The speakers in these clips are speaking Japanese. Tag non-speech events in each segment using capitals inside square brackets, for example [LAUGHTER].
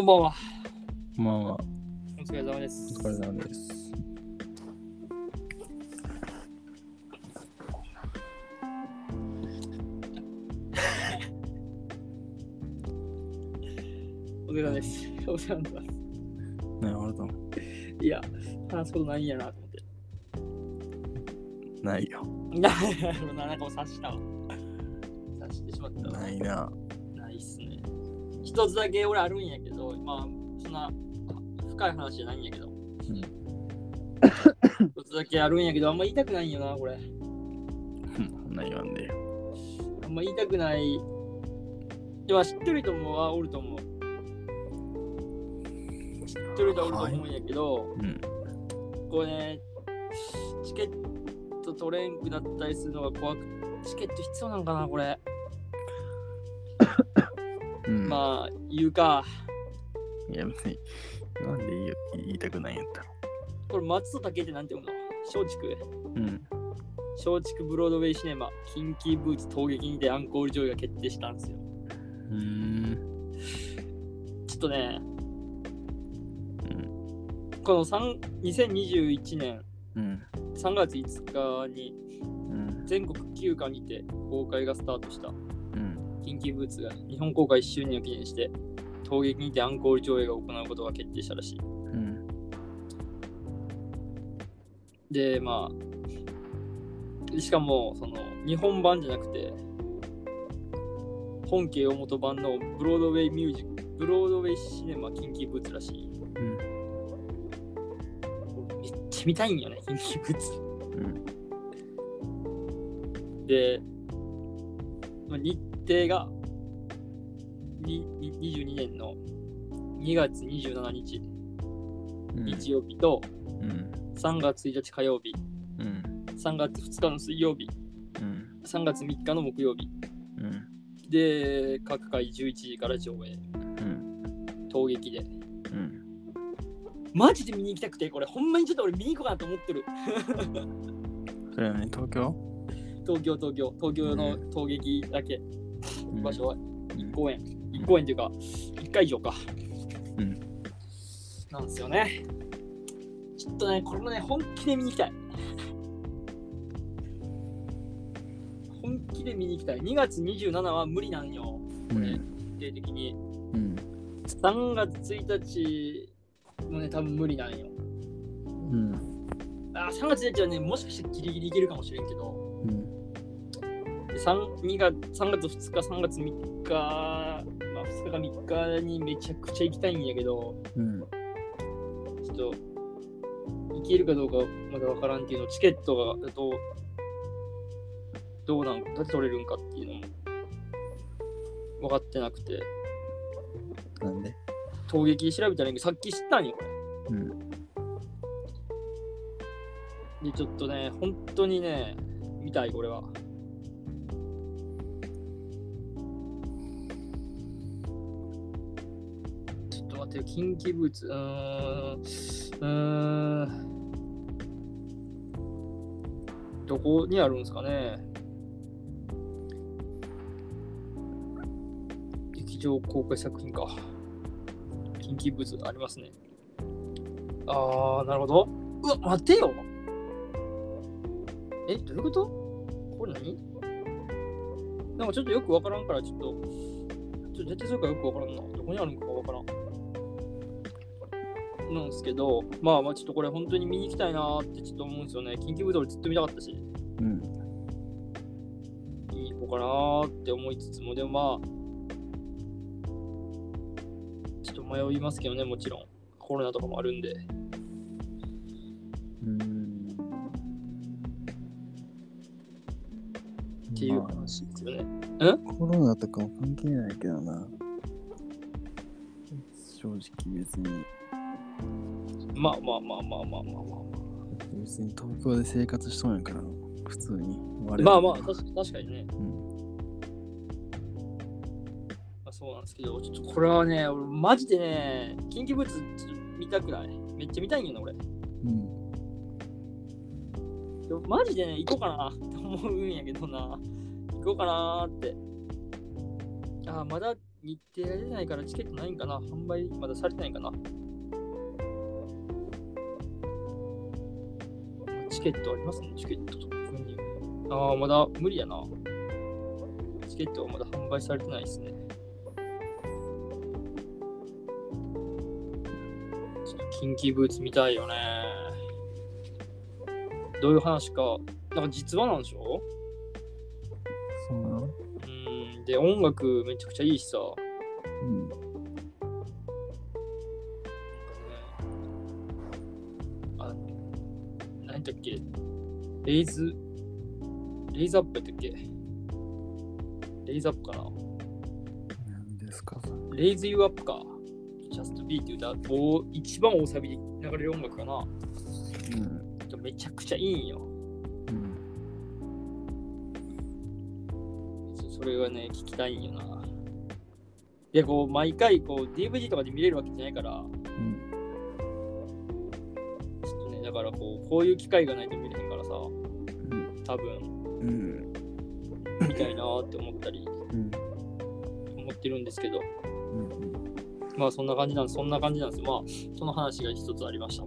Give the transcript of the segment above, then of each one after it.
こんばんは。こんばんは。お疲れ様です。お疲れ様です。お疲れ様です。お世話になってます。なるほど。いや、話すことないんやなと思って。ないよ。[LAUGHS] ななんかもう察したわ。察してしまったわ。ないな。ないっすね。一つだけ俺ある深い話じゃないんやけど。一つだけあるんやけど、あんま言いたくないんよな、これ。うんないわんで。あんま言いたくない。でも知ってる人もはおると思う。知ってる人はおると思うんやけど、うん。これね、チケット取れんくなったりするのが怖くチケット必要なんかな、これ。うん、まあ、言うか。いや、別に、なんで言い言いたくないんやったろ。これ、松戸竹ってなんて読むの？松竹？うん。松竹ブロードウェイシネマ、キンキーブーツ陶芸にてアンコール上映が決定したんですよ。うーん。ちょっとね、うん。この3 2021年うん。3月5日にうん。全国休暇にて公開がスタートしたうん。キンキーブーツが日本公開1周年を記念して陶芸にてアンコール上映が行うことが決定したらしい。うん。で、まあ、しかもその日本版じゃなくて本家大元版のブロードウェイミュージック、ブロードウェイシネマキンキーブーツらしい。うん。めっちゃ見たいんよね、キンキーブーツ。うん。で、まあ日程がにに22年の2月27日うん。日曜日とうん。3月1日火曜日、うん。3月2日の水曜日、うん。3月3日の木曜日うん。で、各回11時から上映、うん。陶撃で。うん。マジで見に行きたくて、これほんまにちょっと俺見に行こうかなと思ってる。[LAUGHS] それはね、東京？東京、東京、東京の陶撃だけ、うん場所は1公演、1公演というか、1会場か。うん。なんですよね。ちょっとね、これもね、本気で見に行きたい。本気で見に行きたい。2月27は無理なんよ、これ、うん。日程的に。うん。3月1日もね、多分無理なんよ。うん。あ、3月1日はね、もしかしてギリギリいけるかもしれんけど、3, 2月3月2日、3月3日、まあ、2日か3日にめちゃくちゃ行きたいんやけど、うん。ちょっと、行けるかどうかまだわからんっていうの、チケットがだと、どうなんか、どうやって取れるんかっていうのも分かってなくて、なんで？陶撃調べたらいいけど、さっき知ったんよ、これ。うん。で、ちょっとね、本当にね、見たい、これは。と待ってよ、キンキブーツ。うーん。うーん。どこにあるんですかね劇場公開作品か。キンキブーツありますね。あー、なるほど。うわ、待てよえ、どういうこと？これ何？なんかちょっとよくわからんから、ちょっと、ちょっと絶対それかよくわからんな。どこにあるのかわからん。なんですけど、まあまあちょっとこれ本当に見に行きたいなーってちょっと思うんですよね。緊急ブドウずっと見たかったし、うん。見に行こうかなーって思いつつも、でもまあ、ちょっと迷いますけどね、もちろん。コロナとかもあるんで。うん。っていうまあ話ですよね。コロナとかも関係ないけどな。正直別に、まあまあまあまあまあまあまあ。別に東京で生活しとんやから、普通に。まあまあ、確か確かにね。うん。まあ、そうなんですけど、ちょっとこれはね、俺マジでね、緊急ブーツちょっと見たくないめっちゃ見たいんよな、俺。うん。でもマジでね、行こうかなって思うんやけどな。行こうかなーって。あー、まだ日程が出ないからチケットないんかな販売まだされてないかなチケットありますね、チケットとメニュー。ああ、まだ無理やな。チケットはまだ販売されてないですね。キンキーブーツ見たいよね。どういう話か。なんか実話なんでしょ？そうなの？うん。で、音楽めちゃくちゃいいしさ。うん。レイズ、レイズアップやったっけ？レイズアップかな？何ですか？レイズユーアップか。Just Be って歌、お一番大サビで流れる音楽かな。うん。めちゃくちゃいいんよ。うん。それがね、聞きたいんよな。で、こう、毎回、こう、DVD とかで見れるわけじゃないから、うん。ちょっとね、だからこう、こういう機会がないと見れへんからさ、うん。多分、うん。見たいなーって思ったり、うん。思ってるんですけど、うん。まあそんな感じなんです、そんな感じなんですよ。まあ、その話が一つありました、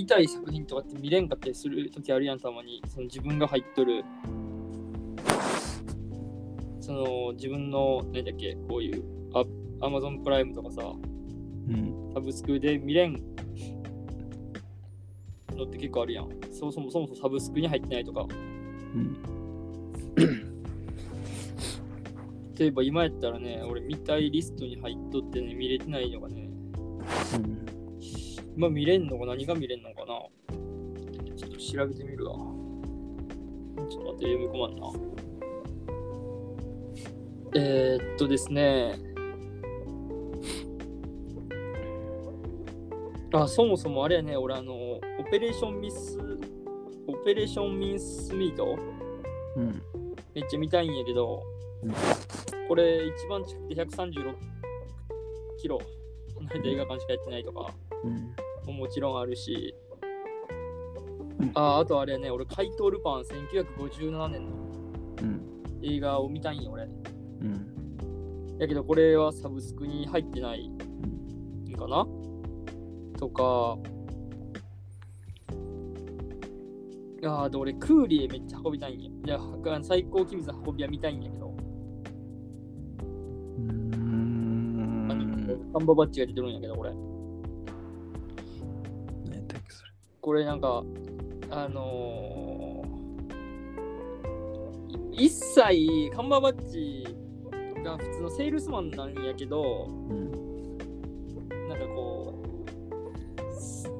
見たい作品とかって見れんかったりするときあるやん、たまに。その自分が入っとる、その自分の、何だっけ、こういう、あ Amazon プライムとかさ、うん。サブスクで見れんのって結構あるやん。そもそもそもそもサブスクに入ってないとか。うん。例えば今やったらね、俺見たいリストに入っとってね、見れてないのがね、うん。今見れんのか何が見れんのかな？ちょっと調べてみるわ。ちょっと待って、読み込まんな。えー、っとですね。あ、そもそもあれやね、俺あの、オペレーションミス、オペレーションミンスミート？うん。めっちゃ見たいんやけど、うんこれ一番近くて136キロ離れた映画館しかやってないとかうん。ももちろんあるし、うんああとあれね、俺、怪盗ルパン1957年のうん。映画を見たいんよ、俺。うん。やけど、これはサブスクに入ってないんかな？とか、いやーあと俺、クーリエめっちゃ運びたいんや。いや、は最高機密の運びは見たいんやけど、うん。カンババッチが出てるんやけど、これ。これなんか、あのー、い一切カンバーバッチが普通のセールスマンなんやけど、うん。なんかこう、す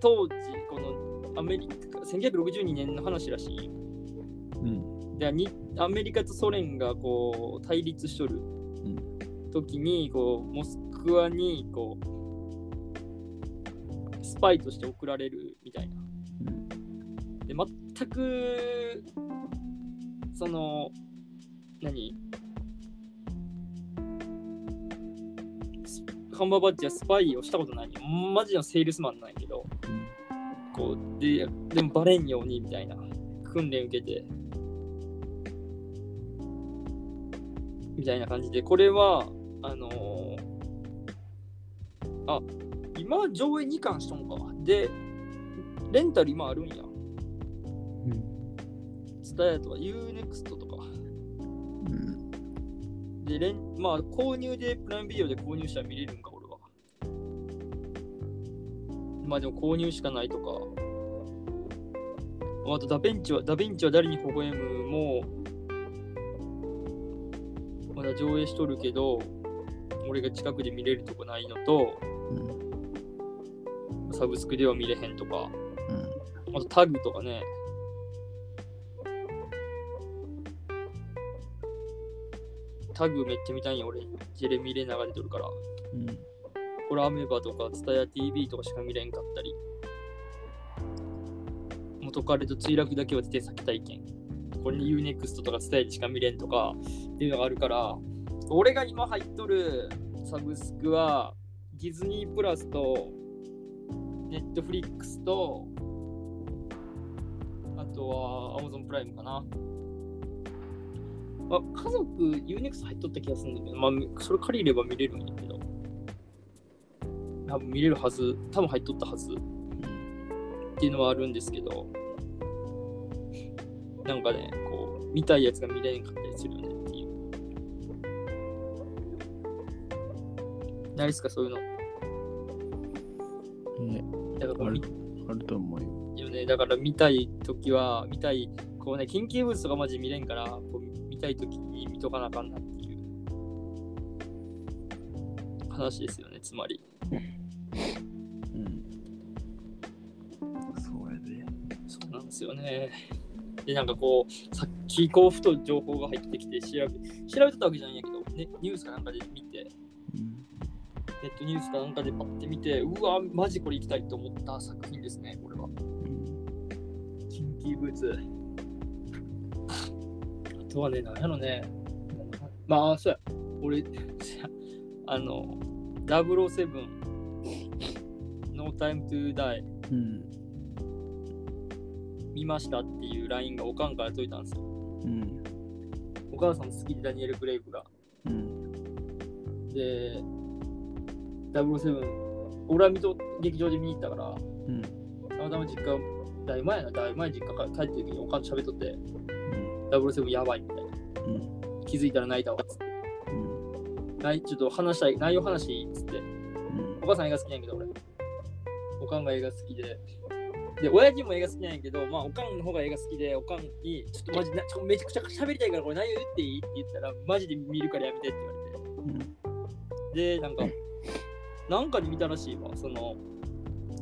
当時、このアメリカ、1962年の話らしい。うん。でにアメリカとソ連がこう対立しとる時にこうモスクワにこうスパイとして送られるみたいな。で全くその何？カンバーバッチはスパイをしたことない。マジのセールスマンなんやけど。こうででもバレんようにみたいな。訓練受けて。みたいな感じで。これはあのーあ今上映2巻しとんかでレンタル今あるんやうん。ツタヤとか UNEXT とかうん。でレンまあ購入でプライムビデオで購入したら見れるんか俺はまあでも購入しかないとかあとダヴィンチはダヴィンチは誰に微笑むもまだ上映しとるけど俺が近くで見れるとこないのとうん。サブスクでは見れへんとかうん。あとタグとかねタグめっちゃ見たいんよ俺ジェレミー・レナーが出とるからうん。これアメバとかツタヤ TV とかしか見れんかったり元彼と墜落だけは手先体験。これに UNEXT とか伝えでしか見れんとかっていうのがあるから、俺が今入っとるサブスクは、ディズニープラスと、ネットフリックスと、あとは Amazon プライムかな。あ、家族 UNEXT 入っとった気がするんだけど、まあ、それ借りれば見れるんだけど。多分見れるはず、多分入っとったはずっていうのはあるんですけど、なんかね、こう、見たいやつが見れんかったりするよねっていう。ないですか、そういうの。ね、だから見あると思うよ。よね。だから見たいときは、見たい、こうね、緊急物とかマジ見れんから、こう見たいときに見とかなあかんなっていう話ですよね、つまり。うん。そうやで。そうなんですよね。で、なんかこう、さっきこうふと情報が入ってきて調べ、調べてたわけじゃないんやけど、ね、ニュースかなんかで見て、うん。ネットニュースかなんかでパッて見て、うわ、マジこれ行きたいと思った作品ですね、これは。うん緊急物。あとはね、なんやろね。まあ、そうや。俺、[LAUGHS] あの、007 No Time to Die うん。見ましたっていう LINE がおかんから届いたんですよ。うん。お母さん好きでダニエル・クレイグが。うん。で、007、俺は見と劇場で見に行ったから、うん。たまたま実家、だいぶ前やな、だいぶ前実家から帰ってる時におかんと喋っとって、うん。007やばいみたいな。うん。気づいたら泣いたわっつって。うん。ないちょっと話したい、内容話していいっつって。うん。お母さん映画好きなんやけど、俺。おかんが映画好きで。で、親父も映画好きなんやけど、まあ、おかんの方が映画好きで、おかんに、ちょっとマジな、ちょめちゃくちゃ喋りたいから、これ内容言っていい？って言ったら、マジで見るからやめてって言われて。で、なんか、なんかで見たらしいわ、その、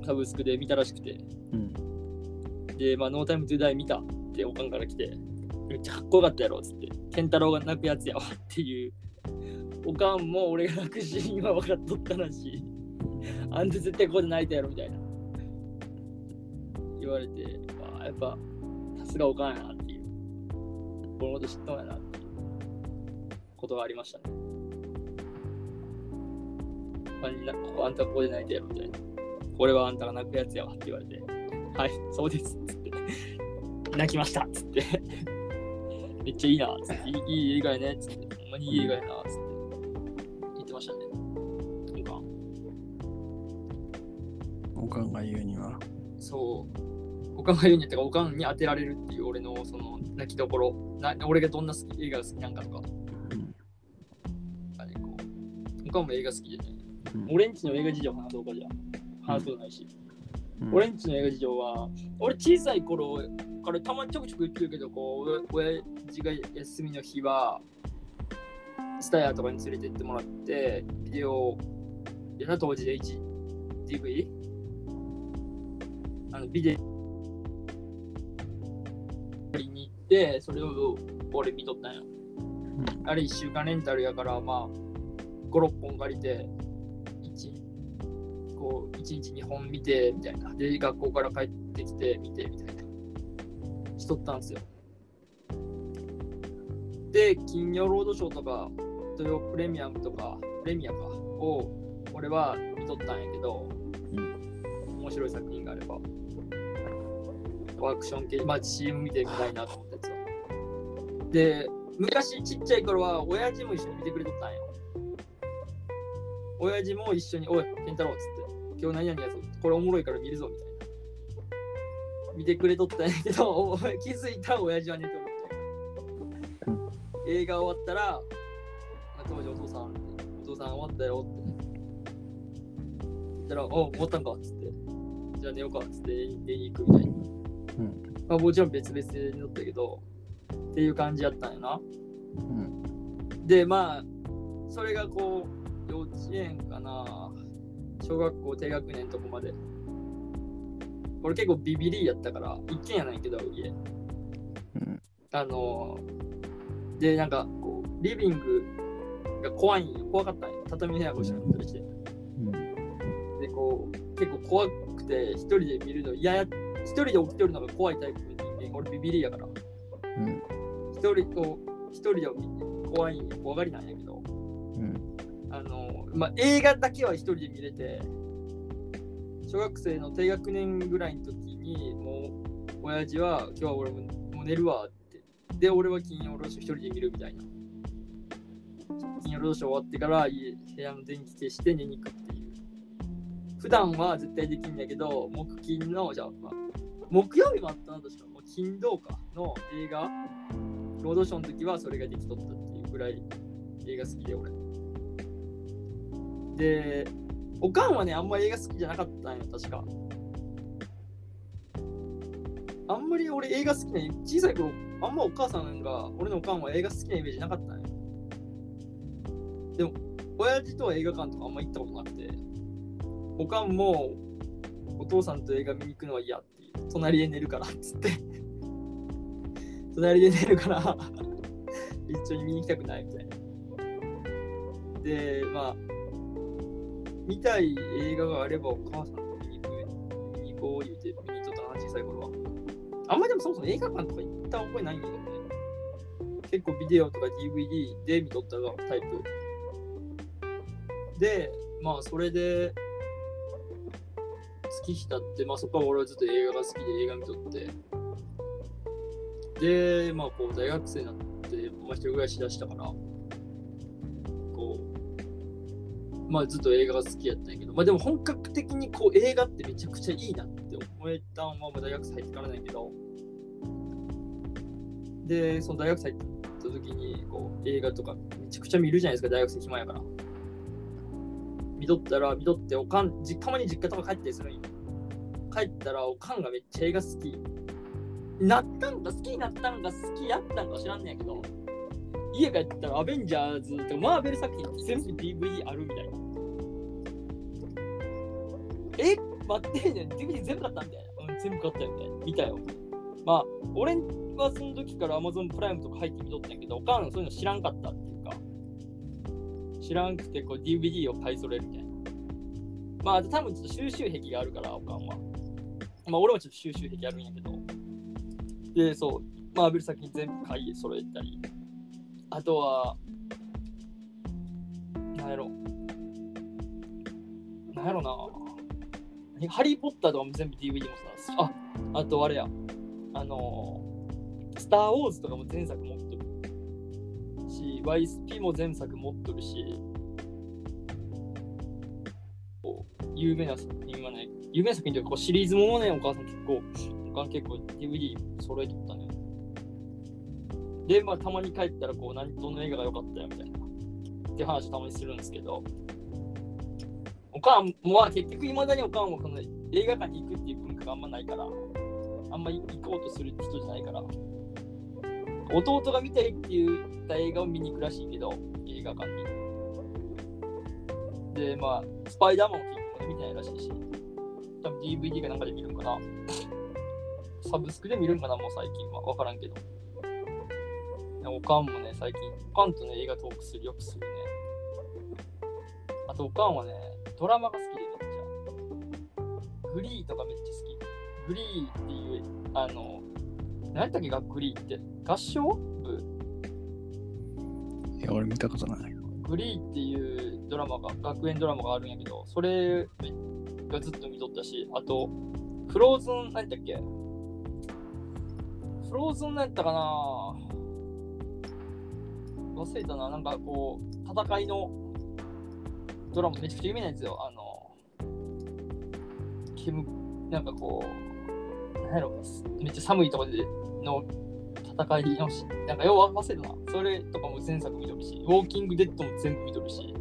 サブスクで見たらしくて。うん。で、まあ、ノータイムトゥーダイ見たっておかんから来て、めっちゃかっこよかったやろっつって、ケンタロウが泣くやつやわっていう、おかんも俺が泣くシーンは分かっとったらしい。[LAUGHS] あんた絶対ここで泣いたやろみたいな。言われて、まあ、やっぱ、さすがおかんやなっていう。このこと知っとんやなっていうことがありましたね。あんなここあんたここで泣いたやろみたいな。これはあんたが泣くやつやわって言われて、はい、そうですっつって。泣きましたっつって。めっちゃいいなっつって。いいいい映画やねっつって。ほんまにいい映画やなっつって。言ってましたね。なんか、おかんが言うには。そう。おかんが言うんやったらおかんに当てられるっていう俺のその泣きどころ。な俺がどんな好き映画が好きなんかとか。うん。あね、こうおかんも映画好きでね。うん俺んちの映画事情話そうかじゃあ。話すことないし。うん俺んちの映画事情は、俺小さい頃からたまにちょくちょく言ってるけど、こう、親父が休みの日は、スタヤとかに連れて行ってもらって、ビデオ、いやな、当時で 1DV? あの、ビデオに行って、それを俺見とったんや。あれ1週間レンタルやから、まあ、5、6本借りて、1、こう、1日2本見て、みたいな。で、学校から帰ってきて、見て、みたいな。しとったんですよ。で、金曜ロードショーとか、土曜プレミアムとか、プレミアか、を、俺は見とったんやけど、面白い作品があれば、アクション系、まあ CM 見てみたいなと思ったやつは。で、昔ちっちゃい頃は、親父も一緒に見てくれとったんよ。親父も一緒に、おい、健太郎っつっ、今日何々やぞ、これおもろいから見るぞ、みたいな。見てくれとったんやけど、[LAUGHS] お気づいたら親父は寝とるみたいな。映画終わったら、当時お父さん、お父さん終わったよって。言ったら、お終わったんかっつって。じゃあ寝ようかっつって寝に行くみたいな。うん。まあもちろん別々で乗ったけど、っていう感じやったんやな。うん。で、まあ、それがこう、幼稚園かな、小学校低学年とこまで。俺結構ビビリやったから、一軒家ないけど、家。うん。あのー、で、なんか、こう、リビングが怖いんよ。怖かったんよ。畳の部屋が後ろにあったりして。うん。で、こう、結構怖くて、一人で見るの嫌やっ一人で起きてるのが怖いタイプの人間、俺ビビりやから。うん。一人と、一人で怖い怖がりなんやけど、うん。あの、まあ、映画だけは一人で見れて、小学生の低学年ぐらいの時に、もう、親父は、今日は俺も寝るわって。で、俺は金曜ロードショー一人で見るみたいな。金曜ロードショー終わってから、部屋の電気消して寝に行くっていう。普段は絶対できんだけど、木金の、じゃあ、まあ、木曜日もあったな、確か。もう金土かの映画、ロードショーの時はそれができとったっていうぐらい映画好きで、俺。で、おかんはね、あんまり映画好きじゃなかったんよ、確か。あんまり俺映画好きな、小さい頃、あんまお母さんが、俺のおかんは映画好きなイメージなかったんよ。でも、親父とは映画館とかあんま行ったことなくて、おかんも、お父さんと映画見に行くのは嫌っていう。隣で寝るからっつって。[LAUGHS] 隣で寝るから [LAUGHS] 一緒に見に行きたくないみたいな。で、まあ、見たい映画があればお母さんと見に行く、見に行こう言うて見に行っとったな、小さい頃は。あんまりでもそもそも映画館とか行った覚えないんだけどね。結構ビデオとか DVD で見とったがタイプ。で、まあそれで、月日経って、まあそこは俺はずっと映画が好きで映画見とって。で、まあこう大学生になって、まあ一人暮らし出したから、まあずっと映画が好きやったんやけど、まあでも本格的にこう映画ってめちゃくちゃいいなって思えたんはま大学生入ってからないけど、で、その大学生入った時にこう映画とかめちゃくちゃ見るじゃないですか、大学生暇やから。見とったら、見とっておかん、たまに実家とか帰ったりするんよ。帰ったらおかんがめっちゃ映画好き。なったんか好きになったんか好きやったんか知らんねんやけど、家帰ったらアベンジャーズとかマーベル作品全部 DVD あるみたいな。え？待ってね DVD 全部買ったみたいな。うん、全部買ったよみたいな。見たよ。まあ、俺はその時から Amazon プライムとか入って見とったんやけど、おかんそういうの知らんかったっていうか、知らんくてこう DVD を買い揃えるみたいな。まあ、多分ちょっと収集癖があるから、おかんは。まあ、俺もちょっと収集癖あるんやけど。で、そう、マーベル作品全部買い揃えたり。あとは、なんやろ。なんやろな。ハリー・ポッターとかも全部 DVD もさ、あ、あとあれや。あのー、スター・ウォーズとかも全作持っとるし、YSP も全作持っとるし、有名な作品はね、有名作品というかこうシリーズもね、お母さん結構、お母さん結構 DVD 揃えとった。で、まあ、たまに帰ったら、こう、何、どの映画が良かったよみたいな、って話たまにするんですけど、おかんも、まあ、結局、いまだにおかんはこの映画館に行くっていう文化があんまないから、あんま行こうとする人じゃないから、弟が見たいって言った映画を見に行くらしいけど、映画館に。で、まあ、スパイダーマンを結構見てないらしいし、多分 DVD かなんかで見るんかな。サブスクで見るんかな、もう最近は。わからんけど。おかんもね、最近、おかんとね、映画トークする、よくするね。あと、おかんはね、ドラマが好きでめっちゃ。グリーとかめっちゃ好き。グリーっていう、あの、何やったっけがグリーって。合唱部？いや、俺見たことない。グリーっていうドラマが、学園ドラマがあるんやけど、それがずっと見とったし、あと、フローズン、何やったっけ？フローズン何やったかな？忘れたな、なんかこう、戦いのドラマめちゃくちゃ有名なやつよ。あの、煙、なんかこう、なんやろ、めっちゃ寒いところでの戦いのし、なんかよう忘れたな。それとかも前作見とるし、ウォーキングデッドも全部見とるし、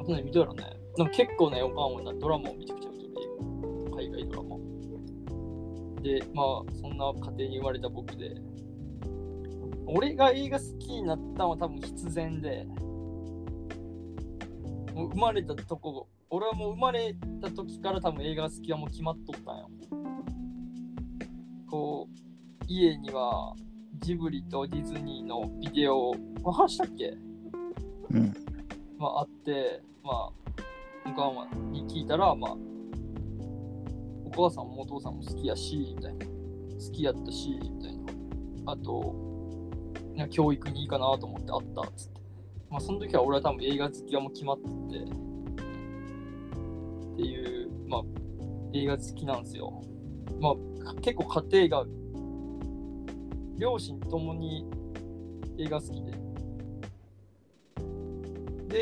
あとね、見とるね。なんか結構ね、おかんはなドラマをめちゃくちゃ見とる。海外ドラマ。で、まあ、そんな家庭に生まれた僕で、俺が映画好きになったのは多分必然で、もう生まれたとこ、俺はもう生まれた時から多分映画好きはもう決まっとったんよ。こう、家にはジブリとディズニーのビデオ、これ話したっけ？うん。まああって、まあ、おかんはに聞いたら、まあ、お母さんもお父さんも好きやし、みたいな。好きやったし、みたいな。あと、いや教育にいいかなと思ってあったっつって。まあ、その時は俺は多分映画好きがもう決まってて、っていう、まあ、映画好きなんですよ。まあ、結構家庭が、両親ともに映画好きで。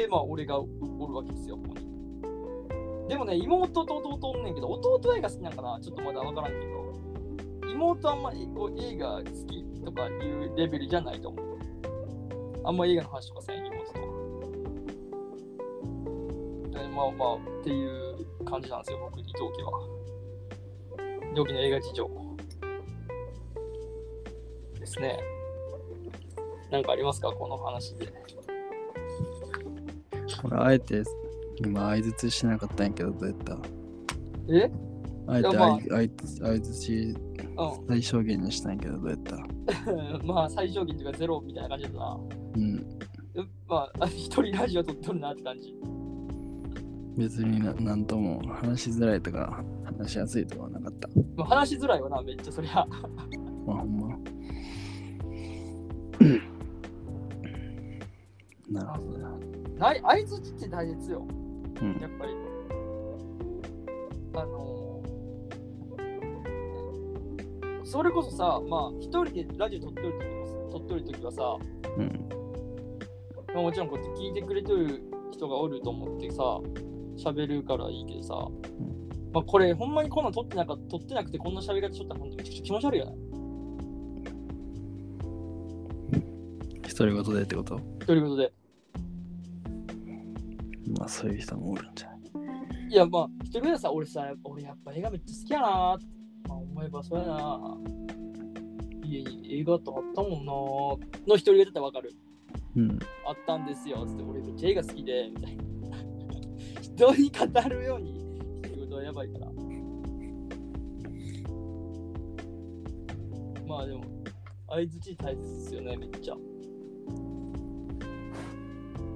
で、まあ、俺がおるわけですよ、ここに。でもね、妹と弟おんねんけど、弟は映画好きなんかなちょっとまだわからんけど、妹あんまりこう映画好きとかいうレベルじゃないと思う。あんま映画の話とかせん、妹とは。でまあまあ、っていう感じなんですよ、僕、伊藤家は。同期の映画事情ですね。なんかありますか、この話で。俺、あえて今、相づちしなかったんやけど、どうやった？え？あえて相づちう最小限にしたんやけど、どうやった？ん。[LAUGHS] まあ、最小限というかゼロみたいな感じだったな。うん。まあ、[LAUGHS] 一人ラジオ撮っとるなって感じ。別にななんとも話しづらいとか話しやすいとかはなかった。まあ、話しづらいわな、めっちゃそりゃ。[LAUGHS] まあほんま。[CLEARS THROAT] なるほどな。ない相づちって大切よ、うんやっぱり。あのそれこそさ、まあ、一人でラジオ撮ってる時も撮ってる時はさ、うん。まあ、もちろんこうやって聞いてくれてる人がおると思ってさ、喋るからいいけどさ、まあ、これほんまにこんなん撮ってなか撮ってなくてこんな喋り方しとっとめちゃくちゃ気持ち悪いよね。独り言でってこと？ということで。まあそういう人もおるんじゃない？いや、まあ、一人でさ、俺さ、俺やっぱ映画めっちゃ好きやなーって。まあ、思えばそうやな家に映画とかあったもんなーの一人でだったらわかる。うん。あったんですよ。つって、俺めっちゃ映画好きで、みたいな。[LAUGHS] 人に語るようにっていうことはやばいから。まあでも、相づち大切ですよね、めっちゃ。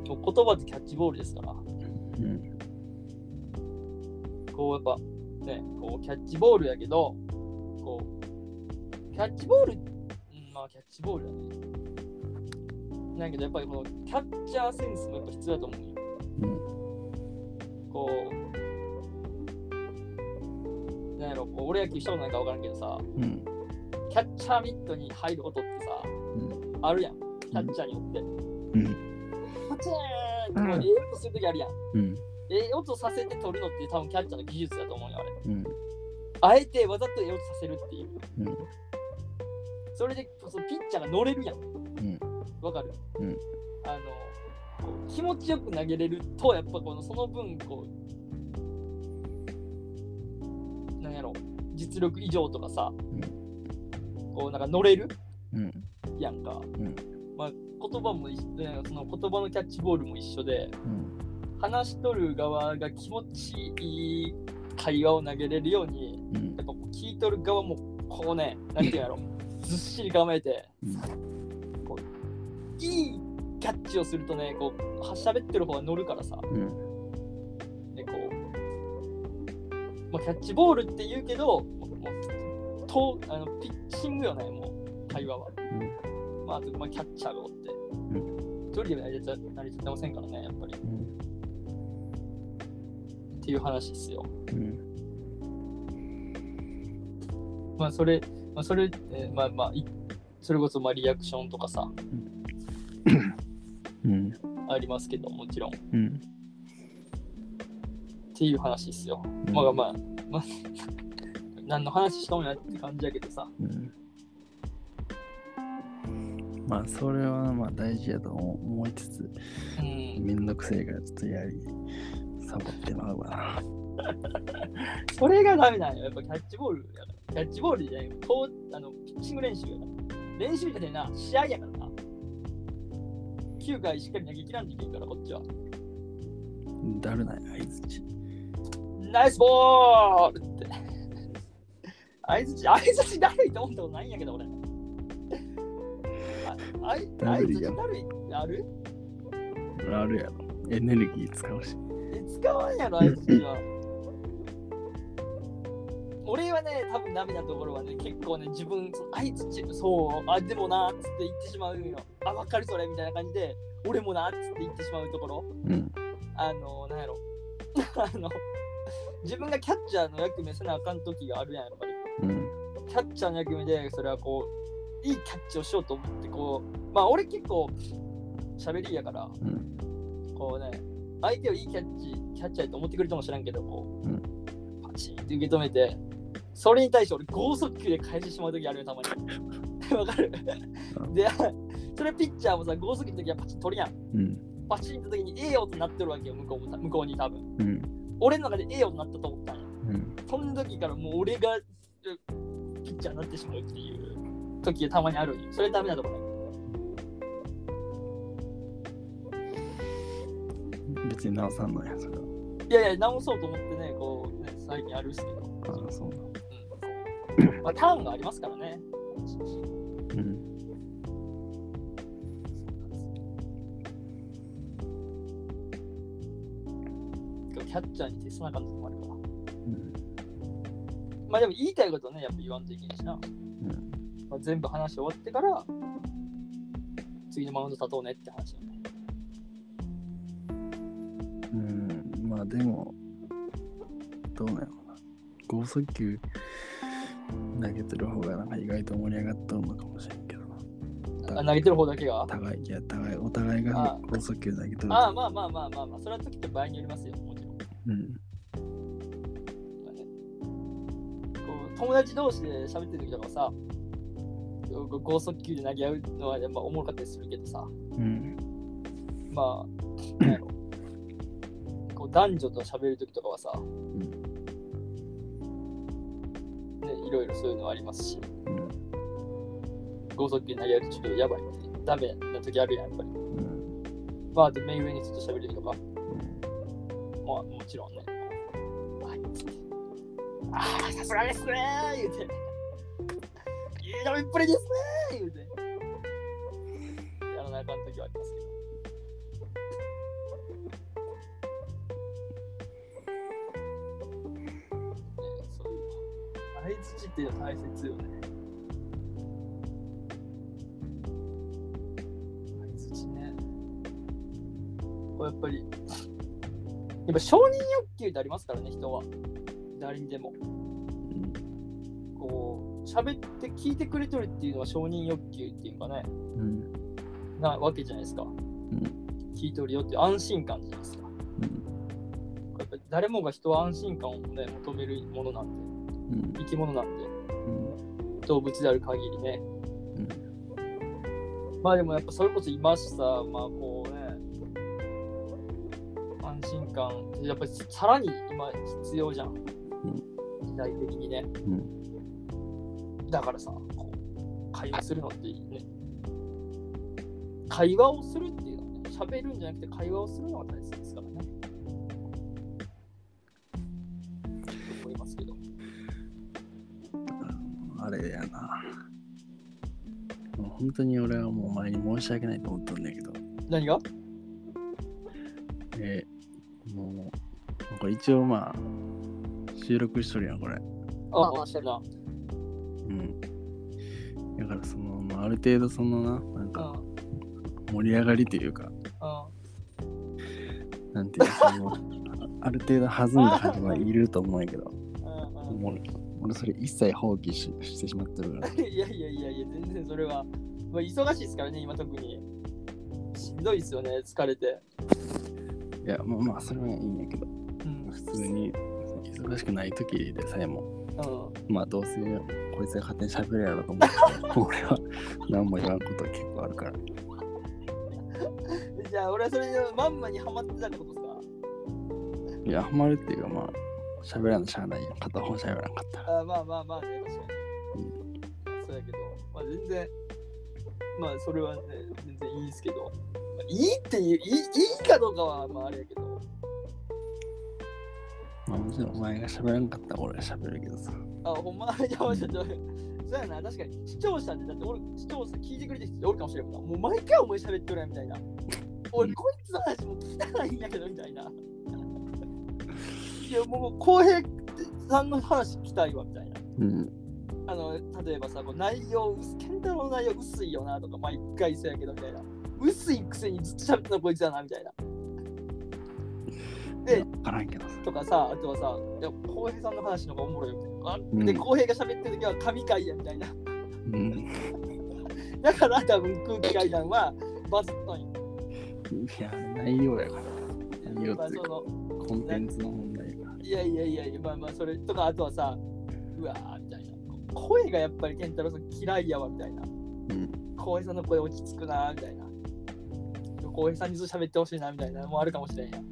言葉ってキャッチボールですから。うん。こうやっぱね、こうキャッチボールやけど、こう、キャッチボール、うんまあキャッチボールやね。なけどやっぱりこのキャッチャーセンスもやっぱ必要だと思うよ。うん。こう、なんやろ、こう俺野球したことないか分からんけどさ、うん。キャッチャーミットに入る音ってさ、うん。あるやん、キャッチャーによって。うん。パチーンってええ音するときあるやん。うん。ええ音させて取るのって多分キャッチャーの技術だと思うよ、あれ。うん。あえてわざとええ音させるっていう。うん。それでそのピッチャーが乗れるやん。うん。わかる、うんあの気持ちよく投げれるとやっぱこのその分こうなんやろ実力以上とかさ、こうなんか乗れる？うん。やんか、んまあ言葉も一緒でその言葉のキャッチボールも一緒でうん。話しとる側が気持ちいい会話を投げれるようにうん。やっぱ聞いとる側もこうね [LAUGHS] なんていうんやろ。ずっしり構えてこういいキャッチをするとねこうは喋ってる方が乗るからさ。うん。でこう、まあ、キャッチボールって言うけどもうとあのピッチングよねもう会話は、まあ、あとまあキャッチャーがおって一人で成り立てませんからねやっぱり。っていう話ですよ。うん。まあそれ、まあ、それ、えーまあまあいそれこそまあリアクションとかさうん。ありますけどもちろんっうん。ていう話ですよ、まあまあまあ [LAUGHS] 何の話しとんやって感じやけどさうん。まあ、それはまあ大事やと思いつつ、うんめんどくせえからちょっとやり、サボってまうわな。[LAUGHS] それがダメなんよ。やっぱキャッチボールやから。キャッチボールじゃない。こうあのピッチング練習やから。練習じゃねえな試合やからな。9回しっかり投げ切らんといけんからこっちは。だるない、相づち。ナイスボールって。相づち相づちだるいと思ったことないんやけど俺。ああいだるい？ある？あるやろ。エネルギー使うし。え使わんやろ相づちはね、多分ダメなところはね、結構ね、自分、あいつち、そう、あ、でもなっつって言ってしまうよ。あ、わかるそれみたいな感じで、俺もなっつって言ってしまうところ。うん。あの、なんやろ。[LAUGHS] あの、自分がキャッチャーの役目せなあかん時があるやん、やっぱり。うん。キャッチャーの役目で、それはこう、いいキャッチをしようと思って、こう、まあ、俺結構、喋りやから、うん。こうね、相手をいいキャッチ、キャッチャーやと思ってくれるかもしれんけど、こう、うんパチンって受け止めて、それに対して俺、剛速球で返してしまう時あるよ、たまに。[LAUGHS] わかる？うんで、[LAUGHS] それピッチャーもさ、剛速球の時はパチン取るやん。うん。パチンって時にええ音なってるわけよ、向こうも向こうに多分。うん。俺の中でええ音なったと思ったんや。うん。その時からもう俺がうピッチャーになってしまうっていう時がたまにあるそれダメなとこね。別に直さんのや、それは。いやいや、直そうと思ってね、こう、ね、最近あるっすけど。ああ、そうだ。うんまあ、ターンがありますからね。うん。キャッチャーに徹さなあかんとこもあるから。うん。まあでも言いたいことね、やっぱ言わんといけないしな。うん。まあ、全部話終わってから、次のマウンド立とうねって話よね。うん、まあでも、どうなんやろな。剛速球投げてる方がなんか意外と盛り上がっとるのかもしれんけどな。あ投げてる方だけが？互い、いや、互い、お互いがあ剛速球投げてる。ああ、まあまあまあまあまあ、それは時と場合によりますよ、もちろん。うん。友達同士で喋ってる時とかさ、こう剛速球で投げ合うのはやっぱおもろかったりするけどさ、うん。まあ、なんやろ。こう男女と喋る時とかはさ、ね、いろいろそういうのありますし、うん。剛速球投げ合うとちょっとやばいって、ダメな時あるやん、やっぱり。うん。まあ、で、目上にずっと喋る時とか、まあ、もちろんね。はい。ああ、さすがですねー言うて。いい飲みっぷりですねー言うて。やらなあかん時はありますけど。っていうのは大切よね。相づちね。これやっぱり、やっぱ承認欲求ってありますからね、人は。誰にでも。うん。こう、喋って聞いてくれてるっていうのは承認欲求っていうかね、うん。なわけじゃないですか。聞いてるよって安心感じゃないですか。誰もが人は安心感をね、求めるものなんで、うん。生き物なんで、うん。動物である限りね。うん。まあでもやっぱそれこそいますしさ、まあこうね、安心感やっぱりさらに今必要じゃん。時代的にね。うん。だからさ、こう会話するのっていいね。会話をするっていうのはね、喋るんじゃなくて会話をするのが大切ですから本当に俺はもう前に申し訳ないと思ったんだけど、何が？えーもう、これ一応まあ、収録しとるやん、これ。あ、あ、してるな。うん。だからその、まあ、ある程度そのな、なんうん。か盛り上がりというか、うん。なんていうか、その、[LAUGHS] ある程度弾んだ感じはいると思うんやけど、うんうんもう俺それ一切放棄ししてしまってるから。[LAUGHS] いやいやいやいや、全然それは、まあ、忙しいですからね、今特に。しんどいですよね、疲れて。いや、まあまあ、それはいいんやけど、うん。普通に忙しくない時でさえも、うん。まあどうせこいつが勝手に喋るやろと思って、[LAUGHS] 俺は何も言わんこと結構あるから。[LAUGHS] じゃあ、俺はそれでまんまにハマってたってことですか？いや、ハマるっていうかまあ、喋らんのしゃあないやん。片方喋らんかったら。あまあまあまあね、確かに。そうやけど、まあ全然、まあそれはね、全然いいですけど、まあ、いいっていう、いいいいかどうかはまああれやけど、まあもちろんお前が喋らんかったら俺は喋るけどさ。あ、ほんま、[LAUGHS] いや、ちょっと、そうやな、確かに視聴者って、だって俺、視聴者聞いてくれてる人おるかもしれんもんな。もう毎回お前喋ってるやんみたいな。[LAUGHS] 俺、こいつの話も聞きたないんやけど、みたいな。いや、もう、浩平さんの話聞きたいわ、みたいな。うん。あの、例えばさ、こう内容、健太郎の内容薄いよなとか、毎回そうやけどみたいな。薄いくせにずっと喋ってんのこいつだなみたいな。で。とかさ、あとはさ、いや、浩平さんの話の方がおもろいよみたいな。あうんで、浩平が喋ってる時は神回やみたいな。うん。[LAUGHS] だから多分空気階段はバズったんよ。いや、内容やから。内容まあっていうか、コンテンツの問題。いやいやいやいや、まあまあ、それとか、あとはさ、うわーみたいな。声がやっぱり健太郎さん嫌いやわみたいな。うん。浩平さんの声落ち着くなみたいな。浩平さんにずっと喋ってほしいなみたいなのもあるかもしれんや。い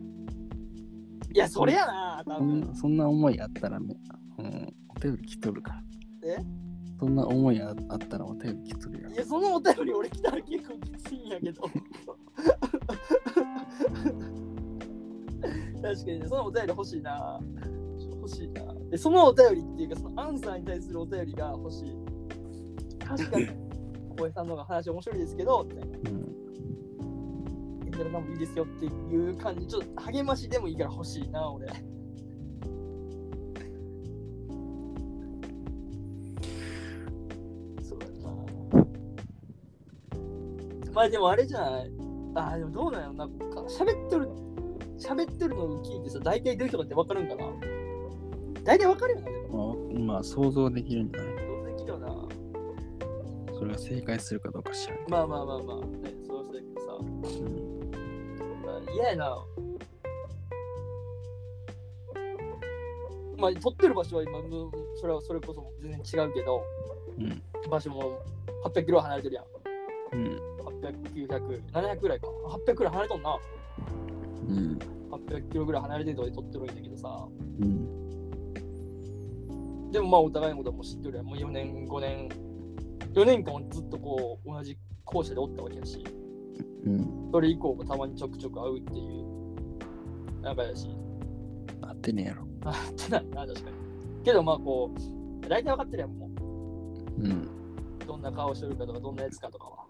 や、それやな多そ分。んなそんな思いあったらめ、うん、お便り来とるから。え？そんな思いああったらお便り来とるやんい。や、そのお便り俺来たら結構きついんやけど。[LAUGHS] [LAUGHS] 確かにね、そのお便り欲しいな。欲しいな。で、そのお便りっていうか、そのアンサーに対するお便りが欲しい。確かに、[LAUGHS] 小平さんの方が話面白いですけど、みたいな。うん。エンジェルさんもいいですよっていう感じ、ちょっと励ましでもいいから欲しいな、俺。そうだな。まあでもあれじゃない。ああ、でもどうなんやろな。か喋ってる、喋ってるのを聞いてさ、大体どういう人かって分かるんかな？大体分かるよな、でも。まあ、まあ、想像できるんじゃない？どうせ聞くよな。それが正解するかどうか知らん。まあまあまあまあ、ね、そうしてるけどさ。うん。まあ嫌やな。まあ、撮ってる場所は今、むそれはそれこそ全然違うけど、うん。場所も800キロ離れてるやん。うん。800、900、700ぐらいか。800くらい離れとんな。うん。800キロぐらい離れてるとこで撮ってるんだけどさ。うん。でもまあ、お互いのことはもう知ってるやん。もう4年、5年、4年間ずっとこう、同じ校舎でおったわけやし、うん。それ以降もたまにちょくちょく会うっていう仲やし。合ってねえやろ。あってないな、確かに。けどまあこう、大体分かってるやん、もうん。う。どんな顔してるかとか、どんなやつかとかは。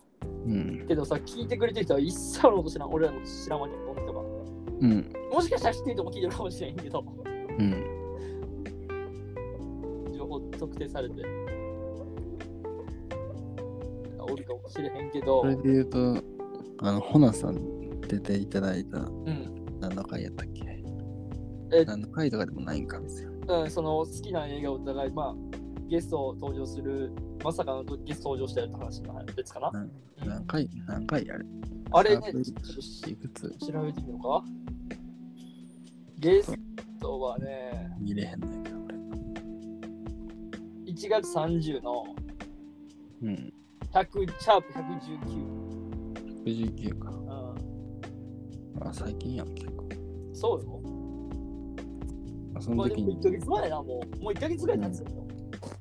うん。けどさ、聞いてくれてる人は一切俺のこと知らん、俺らのこと知らんわけ。うん。もしかしたら知ってる人も聞いてるかもしれんけど、うん。情報特定されて。おるかもしれへんけどそ、れで言うと、あの、ほなさん出ていただいたうん。何の回やったっけ？え何の回とかでもないんか別に。うん、その好きな映画をお互い、まあ、ゲスト登場する、まさかのゲスト登場したやつ話のやつかな？何何回何回あれ？あれねいくつ？調べてみようか。ゲストはね、見れへんねんけど、俺。1月30のうん。100シャープ119。119か。うあ、最近やん、結構。ん、そうよ。あ、そまあでもに1。ヶ月前な、もう。もう1ヶ月ぐらい経つよ。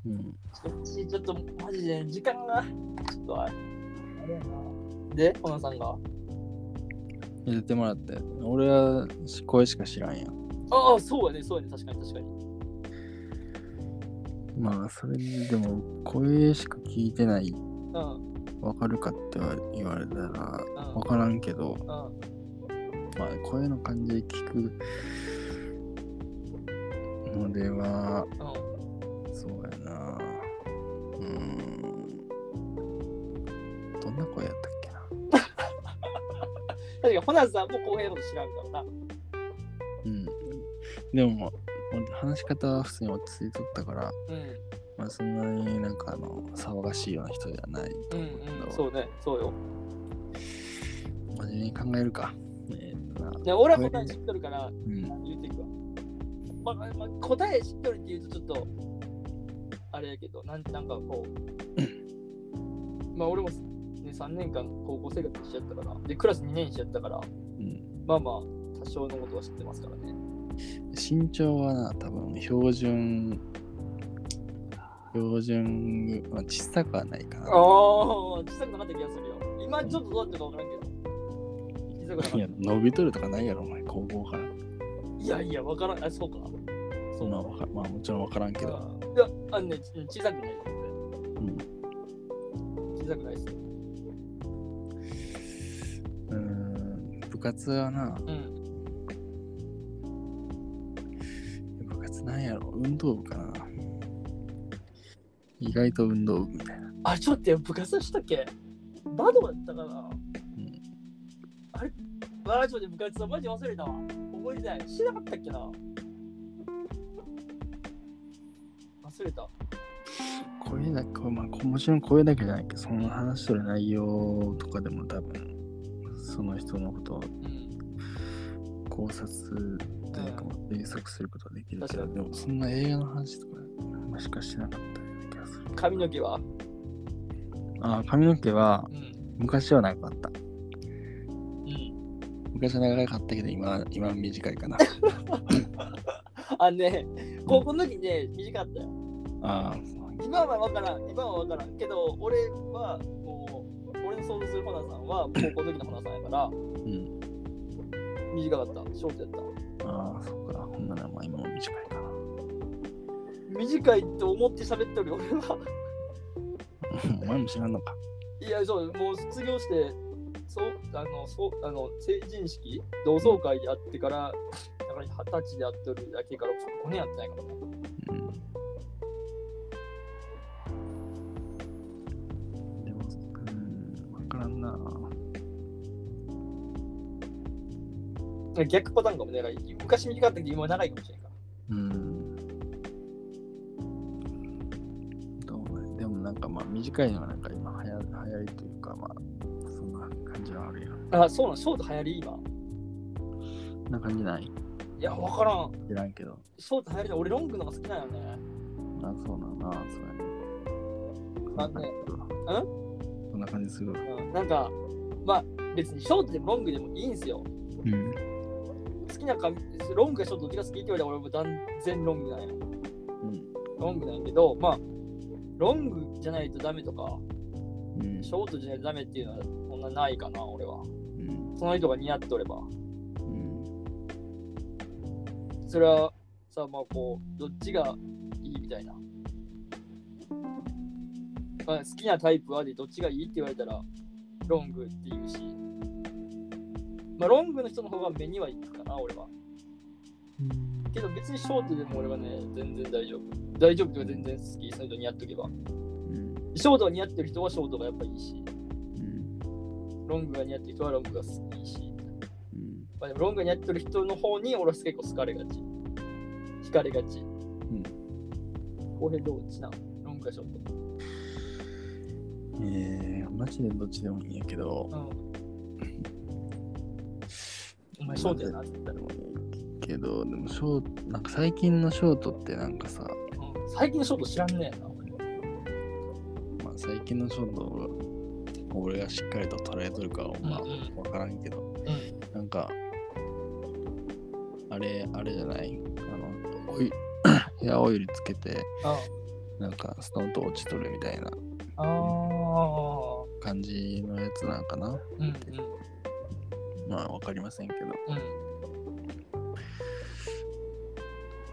うん。ちょっと、ちょっとマジで時間が、ちょっとあれあれやな。で、小野さんが？入れてもらって。俺は声しか知らんやん。ああ、そうやね、そうやね、確かに確かに。まあ、それでも、声しか聞いてない、うん、わかるかって言われたら、うんわからんけど、うん。まあ、声の感じで聞くのでは、うんそうやな。うーん。どんな声やったに、ホナさんも公平のこと知らんからな。うん。でも、話し方は普通に落ち着いとったから、うん、まあ、そんなになんかあの、騒がしいような人じゃないとうん、思うけど、うん、そうね、そうよ。真面目に考えるか。えーなで俺は答え知っとるから、うん。言っていくわ。まあ、まあ、答え知っとるって言うとちょっと、あれやけど、なんなんかこう、[LAUGHS] まあ俺も、ね、3年間高校生活しちゃったから、で、クラス2年しちゃったから、うんまあまあ、多少のことは知ってますからね。身長はな、多分標準、標準、まあ、小さくはないかな。ああ、小さくなかった気がするよ。今ちょっとどうやったかわからんけど。小さくなかいや、っ伸びとるとかないやろ、お前、高校から。た。いやいや、わからん。あ、そうか。そんなわかまあ、もちろんわからんけど。あいや、あのね、ち小さくない。うん。小さくないです。う部活はな、うん。部活なんやろ、運動部かな。意外と運動部みたいな。あ、ちょっと待って、部活したっけ？バドだったかな？うんあれ？あー、ちょっと待って部活はマジ忘れたわ。覚えてない。してなかったっけな？忘れた。声だけ、まあ、もちろん声だけじゃないけど、その話する内容とかでも多分、その人のことをうん。考察というか、推測することができるけど、でもそんな映画の話とか、まあしかしてなかったような気がする。髪の毛は？あ、髪の毛はうん。昔は長かった。うん。昔は長かったけど、今今は短いかな。[LAUGHS] あのね、高校の時ね、短かったよ。ああ、今は分からん、今は分からんけど、俺はもう、想像するホナさんは高校の時のホナさんやから、うん。短かった、ショートやった。ああ、そうか。ほんならまあ今も短いかな。短いと思って喋ってる俺は。[LAUGHS] お前も知らんのか。いや、そう、もう卒業して、そう、あの、そう、あの、成人式、同窓会で会ってから、だから二十歳で会ってるだけから、5年やってないからね。うん。な。逆パターンかもね、昔短かったけど、今は長いかもしれんから。うん。どうね。でもなんかまあ短いのはなんか今流行流行りというかまあそんな感じはあるよ。あ、そうなん、ショート流行り今。そんな感じないいや、分からん。知らんけど。ショート流行りの俺ロングのが好きなんよね。あ、そうなんな。そうやね。あねそんな感じするわ。うん、なんか、まあ、別にショートでもロングでもいいんすよ。うん。好きな髪、ロングかショートどっちが好きって言われたら俺も断然ロングなんや。うん。ロングなんやけど、まあ、ロングじゃないとダメとか、うんショートじゃないとダメっていうのはそんなないかな、俺は。うん。その人が似合っておれば。うん。それはさ、まあこう、どっちがいいみたいな。まあ、好きなタイプはでどっちがいいって言われたら、ロングって言うし。まあ、ロングの人の方が目にはいくかな、俺は。けど別にショートでも俺はね、全然大丈夫。大丈夫とか全然好き、その人似合っとけば。うん。ショートが似合ってる人はショートがやっぱいいし、うん。ロングが似合ってる人はロングが好きし。うん。まあ、でもロングが似合ってる人の方に俺は結構好かれがち。惹かれがち。うん。公平どっちなロングがショート。えー、マジでどっちでもいいんやけど、うん。お前ショートやなって言ったら、でもいいけど、でもショート、なんか最近のショートってなんかさ、うん、最近のショート知らんねえな。俺まあ、最近のショートを俺がしっかりと捉えとるかはまあうんうん分からんけど、うん。なんかあれあれじゃない？あのオイヘアオイルつけてあなんかストンと落ちとるみたいな。感じのやつなんかなうんうんまあ分かりませんけどうん。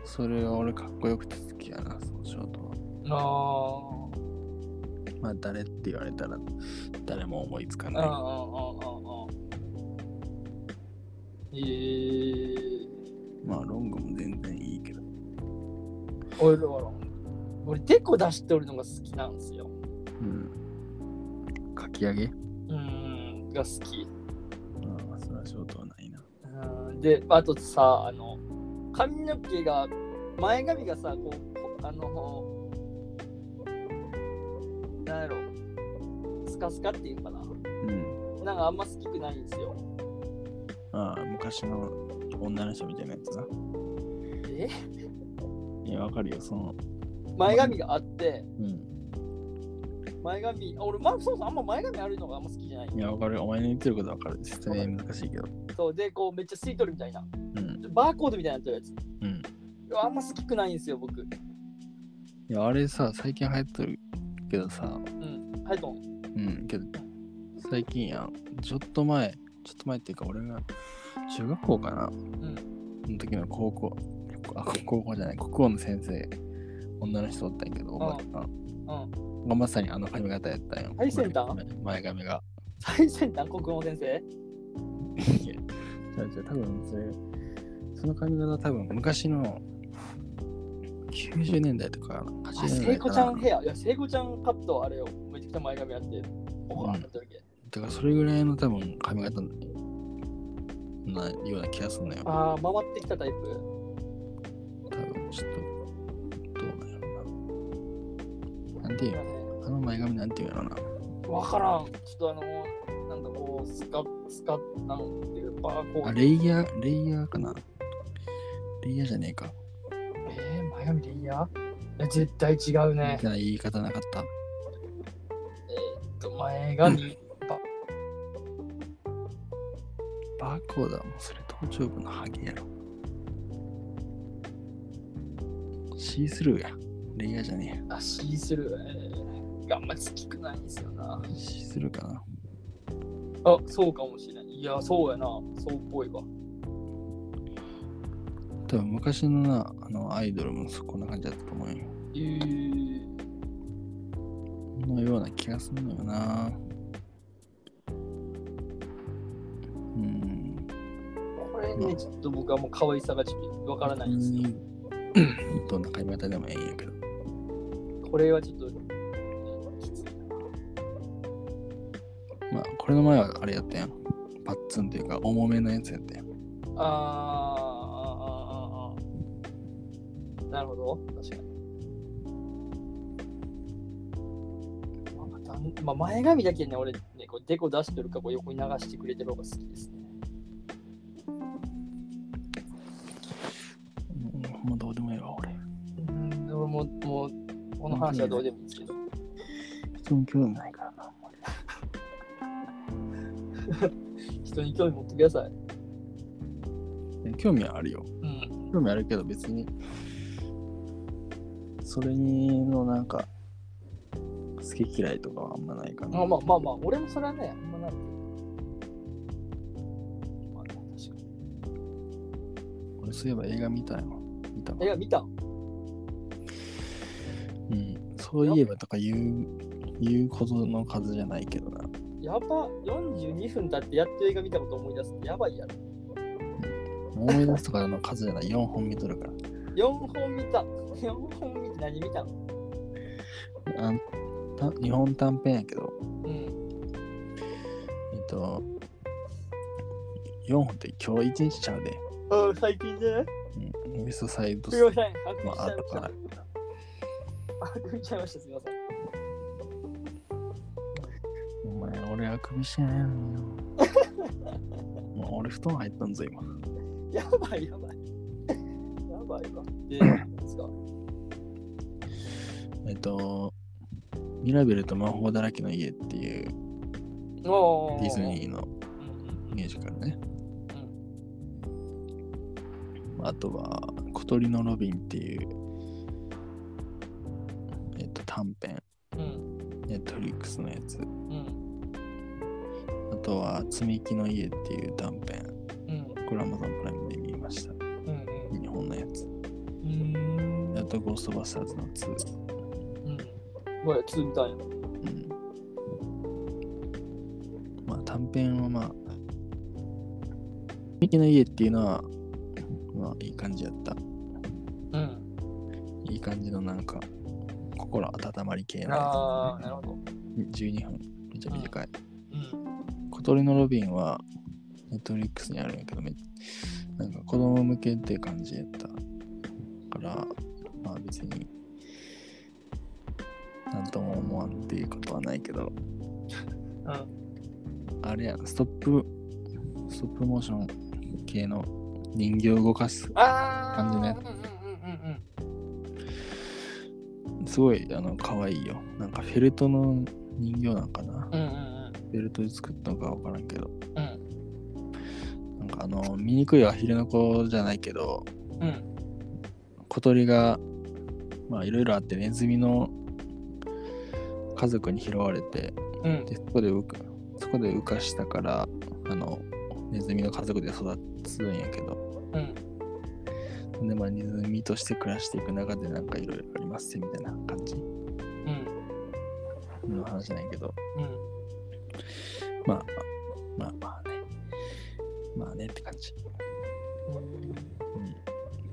それは俺かっこよくて好きやなそのショートはあー。まあ誰って言われたら誰も思いつかないあーあーあーあーあー。えー。まあロングも全然いいけど俺だから、俺、デコ出しておるのが好きなんですよ。うんかき上げ？うん、が好き。ああそれはショートはないな。うんで、あとさ、あの、髪の毛が、前髪がさ、こう、あの、なんやろ、スカスカっていうのかな。うん。なんかあんま好きくないんですよ。ああ昔の女の人みたいなやつな。え？いやわかるよその。前髪があって、うん前髪、あ俺、まあ、そうそう、あんま前髪あるのがあんま好きじゃない。いや、わかる。お前の言ってることわかる。説明難しいけど。そう、で、こう、めっちゃ吸い取るみたいな。うん。バーコードみたいになってるやつ。うん。あんま好きくないんですよ、僕。いや、あれさ、最近流行ってるけどさ、うん。はい、とん。うん、けど、最近やん。ちょっと前、ちょっと前っていうか、俺が中学校かな。うん。の時の高校、あ、高校じゃない、国王の先生、女の人おったんやけど、おばちゃんうん。がまさにあの髪型やったんよ。最先端？前前髪が。最先端、国語先生？いや、じゃあ、じゃあ多分それ、その髪型多分昔の90年代とかあ、80年聖子ちゃんヘア？いや、聖子ちゃんカットあれよ。めちゃくちゃ前髪あって、おわーってなってるわけ。だからそれぐらいの多分髪型なような気がするのよ。ああ、回ってきたタイプ？多分ちょっと、な。ていうのあの前髪なんていうのな。わからん。ちょっとあの、なんだこう、スカスカなんていうバーコあ、ード。レイヤー、レイヤーかな。レイヤーじゃねえか。えー、前髪レイヤー？いや絶対違うねみ。たいな言い方なかった。えーっと、前髪、バーコードはもうそれ頭頂部のハゲやろ。シースルーや。レイヤーじゃねあ、シースルー。えー、あんまり好きくないんですよな。え。シースルーかな。あ、そうかもしれない。いや、そうやな。そうっぽいわ。多分昔のな、あのアイドルもそこんな感じだったと思うよ。えー、のような気がするのよな。うん。これね、ちょっと僕はもう可愛さがちょっとわからないんですよ。うんどんな髪型でもええんやけど。これはちょっと。まあ、これの前はあれやったやん。パッツンっていうか、重めのやつやったやん。あーあー、あーあなるほど。確かに。まあ前髪だけね、俺ね、こうデコ出してるかこう横に流してくれてる方が好きですね。話はどうでもいいんですけど。人に興味ないからな。人に興味持ってください。興味はあるよ。うん。興味あるけど別に、それにのなんか、好き嫌いとかはあんまないかな。まあまあまあまあ、俺もそれはね、あんまない。まあ、確かに。俺そういえば映画見たよ。見たわえ、見た？そういえばとか言う、言うほどの数じゃないけどな。やば、42分経ってやっと映画見たこと思い出すやばいやろ。思い出すとかの数じゃない、4本見とるから。4本見た。4本見て何見たの？あんた日本短編やけど、うん。えっと、4本って今日1日ちゃうで。あ最近じゃない？うん、ウエストサイドすいません。あくびまあ、しちゃいました後から。。あくびしちゃいました。すいません。お前、俺あくびしてないのによ。[LAUGHS] もう俺布団入ったんぞ、今。やばいやばい。やばいわ。で、何ですか [LAUGHS] えっと、ミラベルと魔法だらけの家っていうおディズニーのミュージカルね。あとは、小鳥のロビンっていう、えっと、短編、うん。ネットフリックスのやつ。うん。あとは、積み木の家っていう短編。うん。これ Amazon プライムで見ました。うん。日本のやつ。うん。うん。あと、ゴーストバスターズの2。うん。ごめん、2見たんや。うん。まあ、短編はまあ、ミキの家っていうのは、まあ、いい感じやっ心温まり系なああ、なるやほど。つ。12分。めっちゃ短い。うん。小鳥のロビンは、ネットフリックスにあるんやけど、めなんか子供向けって感じやった。から、まあ別に、なんとも思わんっていうことはないけど、うん。あれやな、ストップ、ストップモーション系の人形を動かす。感じねうんすごい、あの、可愛いよ。なんかフェルトの人形なんかな。うん。うんうんフェルトで作ったのかわからんけど。うん。なんかあの、醜いアヒルの子じゃないけど、うん。うん。小鳥が、まあいろいろあって、ネズミの家族に拾われて、うん。で、そこで浮か、そこで浮かしたから、あの、ネズミの家族で育つんやけど、うん。で、まあ、ネズミとして暮らしていく中で、なんかいろいろありますみたいな感じうん。の話なんやけど、うん。まあ、まあまあね。まあねって感じ。うん。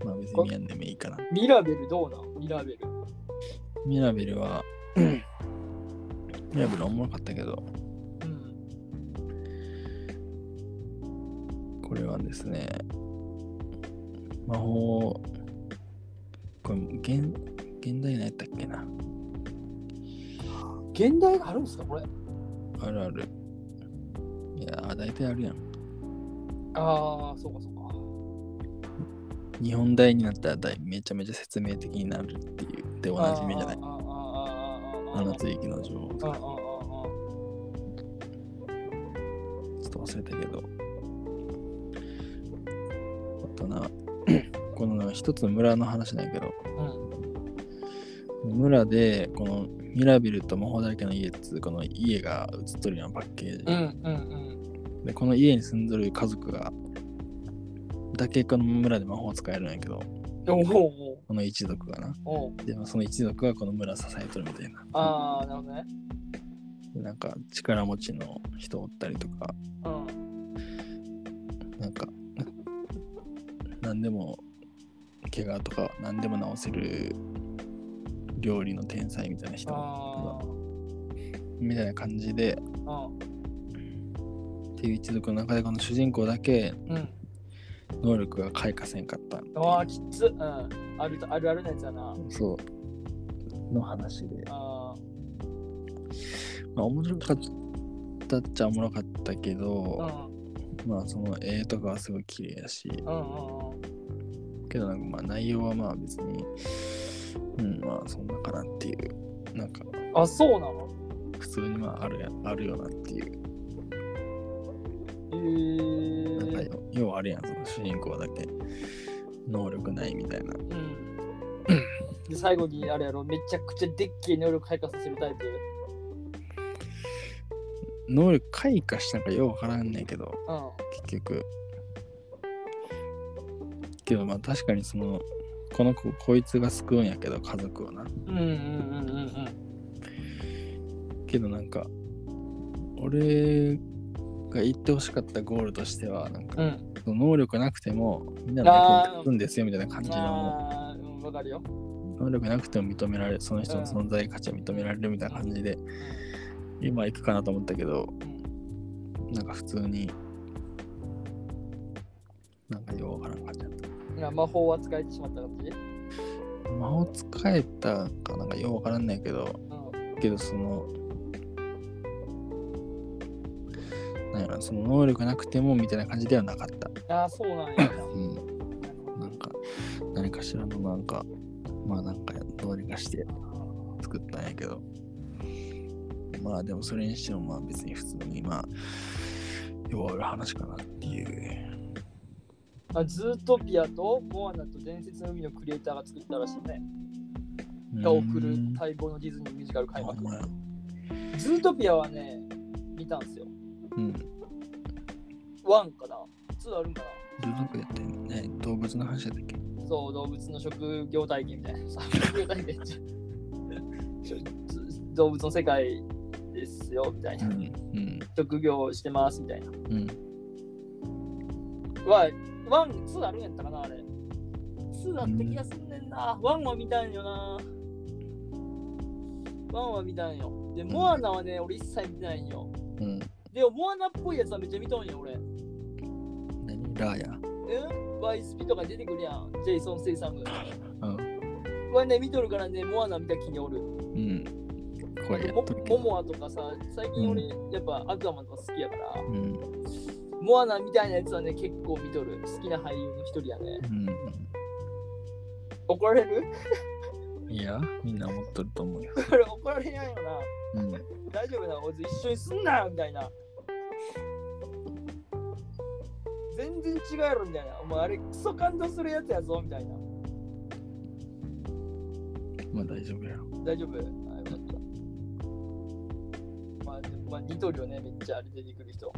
まあ別別にやんでもいいかな。ミラベルどうなん？ミラベル。ミラベルは、[CLEARS THROAT] ミラベルおもろかったけど、うん。これはですね、魔法、これ、現、現代のやったっけな。現代があるんですかこれ？あるある。いやー、大体あるやん。ああ、そうかそうか。日本大になったら大めちゃめちゃ説明的になるっていう、でおなじみじゃないあ。ーあーあーあーあーあーあの地域の情報とか、ちょっと忘れたけど。あとな、[CLEARS THROAT] この一つの村の話なんやけど、ーうん。村でこのミラビルと魔法だらけの家っつうこの家が映っとるようなパッケージ、うんうんでこの家に住んどる家族がだけこの村で魔法を使えるんやけどこの一族がな。でもその一族がこの村支えとるみたいな。ああ、なるほどね。でなんか力持ちの人おったりとか。うん。なんか何でも怪我とか何でも治せる料理の天才みたいな人あみたいな感じであ。っていう一族の中でこの主人公だけ。能力が開花せんかったああ、きつ。うん。あるあるあるのやつやな。そうの話であまあ面白かったっちゃおもろかったけあ。うど、ん。まあその絵とかはすごい綺麗やしうんうんうん。けどなんかまあ内容はまあ別にうんまあそんなかなっていう。なんかあ、そうなの？普通にまああるやあるよなっていう。へなんか要はあるやんその主人公だけ。能力ないみたいな。うん。で、最後にあれやろ、めちゃくちゃでっけえ能力開花させるタイプ？能力開花したんかようわからんねんけど。うん。結局。けどまあ確かにそのこの子こいつが救うんやけど家族をなうんうんうんうんけどなんか俺が言ってほしかったゴールとしてはなんかうん。うん。その能力なくてもみんなの役に立つんですよみたいな感じの。能力なくても認められるその人の存在価値を認められるみたいな感じで今行くかなと思ったけどうん。なんか普通になんかようわからん感じ魔法は使えてしまった感じ？魔法使えたかなんかようわからんないけど。うん。けどそのなんやろその能力なくてもみたいな感じではなかった。ああ、そうなんや。うん。なんか何かしらのなんかまあなんかどうにかして作ったんやけど。まあでもそれにしてもまあ別に普通にまあようある話かなっていうあズートピアとモアナと伝説の海のクリエイターが作ったらしいね。が送るうん待望のディズニーミュージカル開幕ズートピアはね、見たんすよ。うん one かな？ two あるんかずっとやってんね動物の話やっけ？なそう、動物の職業体験みたいな。[LAUGHS] さ職業体験動物の世界ですよ、みたいな。うんうん職業してます、みたいな。うんは、 one、two あるんやったかなあれ。 two あった気がすんねんな。 one は見たんよな。 one は見たんよ。で、モアナはね、俺一切見てないんよ。うんでも、モアナっぽいやつはめっちゃ見とんよ、俺。何？ラーヤうんワイスピとか出てくるやん。ジェイソン・セイサム。うんはね、見とるからね、モアナ見た気におる。うん声やっもとるけどモモアとかさ、最近俺、やっぱアクアマンとか好きやから、うんモアナみたいなやつはね、結構見とる。好きな俳優の一人やね。怒られる？うんいやみんな思っとると思うよこれ怒られないよな。うん大丈夫な、おい一緒にすんなよみたいな。全然違うやろみたいな。お前あれクソ感動するやつやぞみたいな。まあ大丈夫やろ大丈夫？あよかった。まあ、まあ似とるよね、めっちゃあれ出てくる人。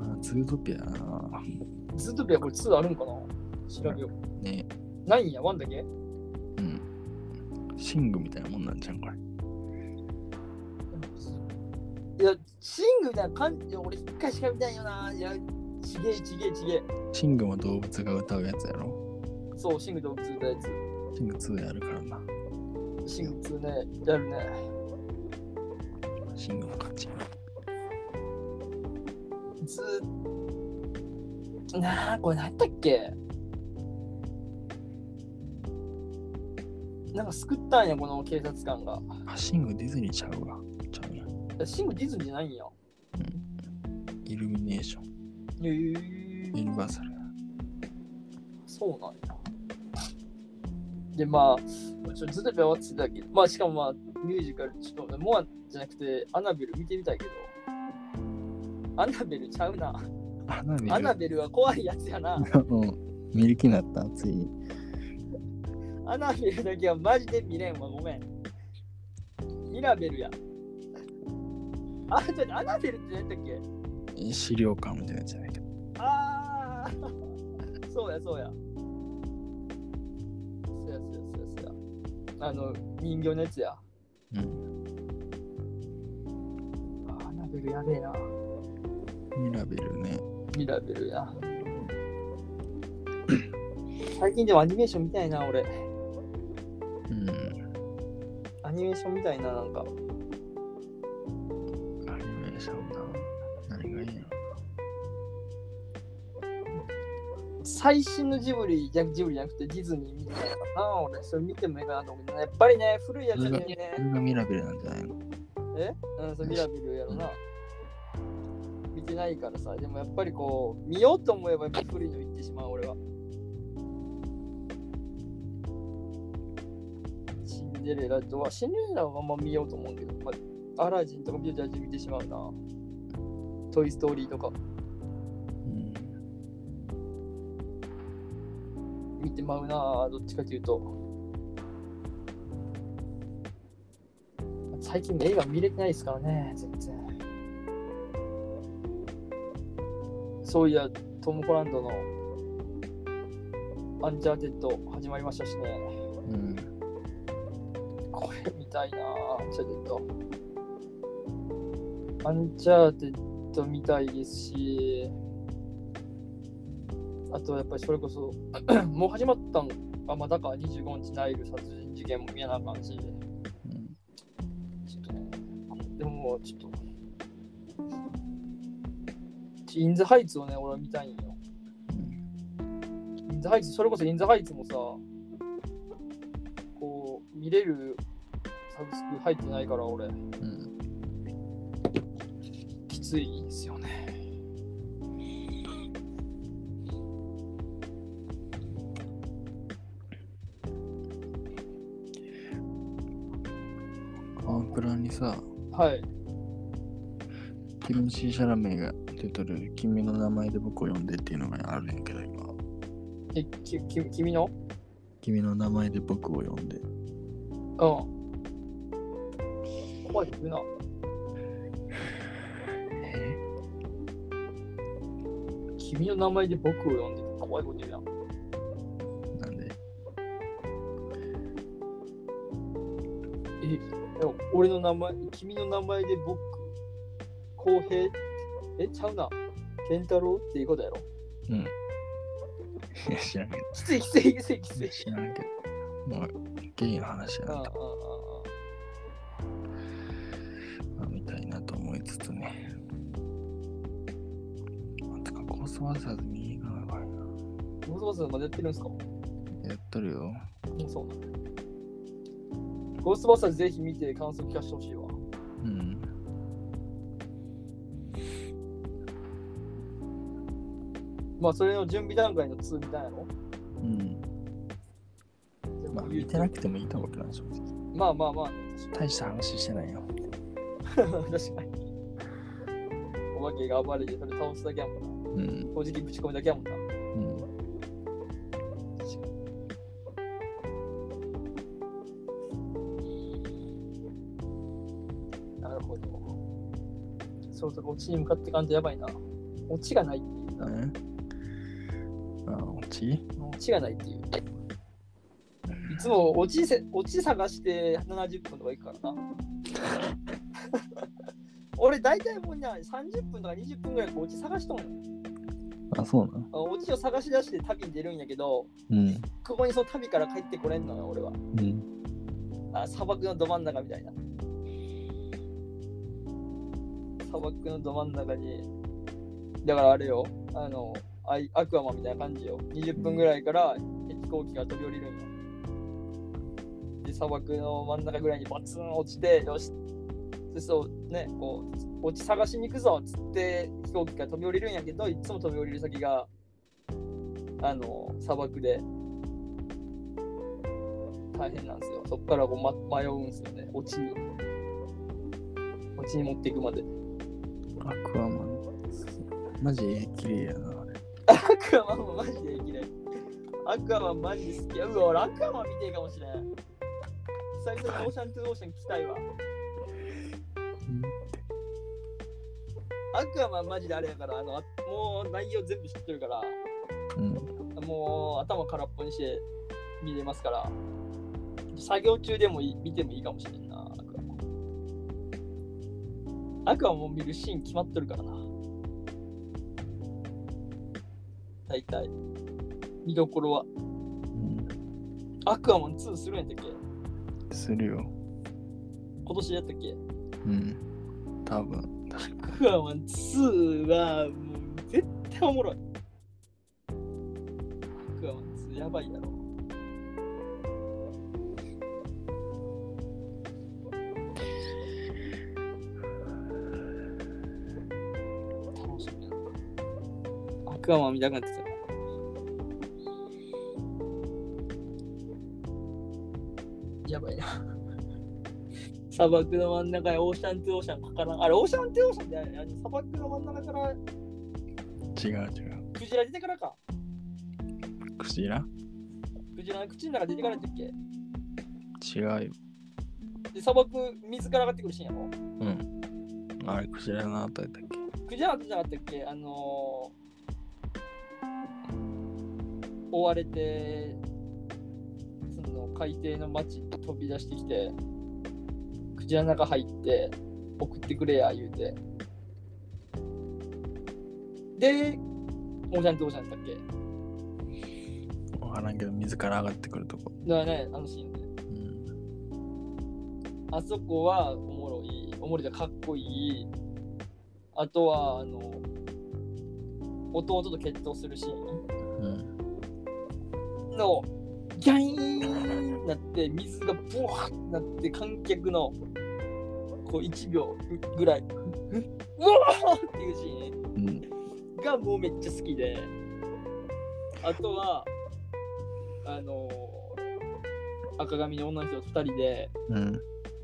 あズートピアなずっとビアこれ2あるんかな？調べよう。ねないんや、1だけ？うんシングみたいなもんなんじゃんこれいや、シングみたいな感じ、俺一回しか見たいよな。いや、ちげえちげえちげえ。シングも動物が歌うやつやろそう、シング動物出たやつ。シング2やるからな。シング2ね、やるね。シングの勝ち。なあ、これ何やったっけ？なんか救ったんや、この警察官が。あ、シングディズニーちゃうわ。ちゃうシングディズニーじゃないんや。イルミネーション。へえユニバーサルや。そうなんや。で、まあ、ちょずっと終わってたけど、まあ、しかもまあ、ミュージカル、ちょっと、モアじゃなくて、アナベル見てみたいけど、アナベルちゃうな。アナベル。アナベルは怖いやつやな。うん。見る気になった、ついに。アナベルだけはマジで見れんわ、ごめん。ミラベルや。あ、ちょっとアナベルって何だっけ？資料館みたいなやつじゃないけど。ああそうやそうや。そうやそうやそうやそうや。あの、人形のやつや。うん。あーアナベルやべえな。ミラベルね。ミラベルや。[COUGHS] 最近でもアニメーション見たいな、俺。うん。アニメーションみたいな、なんか。アニメーションな。何がいいの？最新のジブリじゃジブリじゃなくてディズニーみたいなな、俺。それ見てもいいかなと思うけど、やっぱりね、古いやつだよそれがそね。れがミラベルなんじゃないの？え？うん、そうミラベルやろな。見てないからさ、でもやっぱりこう、見ようと思えばやっぱ古いの言ってしまう、俺は。シンデレラとは、シンデレラはあんま見ようと思うけど、まあ、アラジンとかビュージャージ見てしまうな。トイ・ストーリーとかうん。見てまうな、どっちかというと。最近映画見れてないですからね、全然。そういや、トム・ホランドのアンチャーテッド始まりましたしね。うん。これ見たいな、アンチャーテッド。アンチャーテッド見たいですし、あとやっぱりそれこそ、[CLEARS THROAT] もう始まったんあ、まだか、25日ナイル殺人事件も見やなあかんし、うんちょっとね、でももうちょっと、インザハイツをね、俺は見たいんよ。インザハイツ、それこそインザハイツもさ、こう、見れるサブスク入ってないから、俺、うん。きついですよね。アンプラにさ、はい。ティモシー・シャラメが出とる君の名前で僕を呼んでっていうのがあるんやけど、今。え、きき君の？君の名前で僕を呼んで。うん。怖いって言うな。[LAUGHS] え？君の名前で僕を呼んで怖いこと言うな。なんで？え、でも俺の名前、君の名前で僕、公平、え、ちゃうな。健太郎っていうことやろ？うん。いや、知らんけど。きついきついきついきつい。知らんけど。もう、ゲイの話やなああああまあ見たいなと思いつつね。あてか、コースワーサーズに映画があるな。ゴーストバスターズまでやってるんですか？やっとるよ。うんそうなの。ゴーストバスターズぜひ見て感想聞かせてほしいわ。うん。まあ、それの準備段階の2みたいなの？うん。でまあ、も見てなくてもいいと思うけどな、正直。まあまあまあ、大した話してないよ。[LAUGHS] 確かに。お化けが暴れてそれ倒すだけやもんな。うん。正直ぶち込むだけやもんな。うん。確かに。なるほど。そうそう、オチに向かってかんとやばいな。オチがないっていうな。ねあ、オチオチがないっていう。いつもオチせオチ探して70分とか行くからな。[LAUGHS] 俺大体もうね30分とか20分ぐらいオチ探しとんの。あ、そうなのあオチを探し出して旅に出るんやけど、うん。ここにその旅から帰ってこれんのよ、俺は。うん。あ砂漠のど真ん中みたいな。砂漠のど真ん中に、だからあれよ、あの、アイアクアマみたいな感じよ。20分ぐらいから飛行機が飛び降りるんよ。で、砂漠の真ん中ぐらいにバツン落ちて、よし、でそうね、こう、落ち探しに行くぞっつって飛行機が飛び降りるんやけど、いつも飛び降りる先が、あの、砂漠で、大変なんですよ。そこからこう、ま、迷うんですよね。落ちに。落ちに持っていくまで。アクアマン。マジ綺麗やな、アクアマンもマジで嫌い。アクアマンマジで好きや。うわ、俺アクアマン見ていいかもしれん。久々にオーシャントゥオーシャン聞きたいわ。アクアマンマジであれやから、あの、あもう内容全部知ってるから、うん。もう頭空っぽにして見れますから、作業中でも見てもいいかもしれんな、アクアマン。アクアマン見るシーン決まっとるからな。大体。見どころは。うん。アクアマン2するんやったっけ？するよ。今年やったっけ？うん。多分。アクアマン2はもう絶対おもろい。アクアマン2やばいやろ。アクアマン見たくなってき砂漠の真ん中にオーシャントゥオーシャンかからん。あれ、オーシャントゥオーシャンってあれ砂漠の真ん中から違う違う。クジラ出てからか。クジラ？クジラの口の中出てからだっけ？違うよ。で、砂漠水から上がってくるシーンやろ？うん。あれ、クジラの後やったっけ？クジラじゃなかったっけ？あのー、追われて、その海底の町に飛び出してきて、クジラの中入って、送ってくれや、言うて。で、オーシャンとオーシャンだっけ？わからんけど、水から上がってくるとこ。だからね、あのシーンで。うん。あそこはおもろい、おもろいでかっこいい。あとは、あの、弟と決闘するシーうん。ギャイーンなって、水がブワーってなって、観客の、こう1秒ぐらい、ううわーっていうシーうん。ンがもうめっちゃ好きで、あとは、あの、赤髪の女の人と2人で、うん。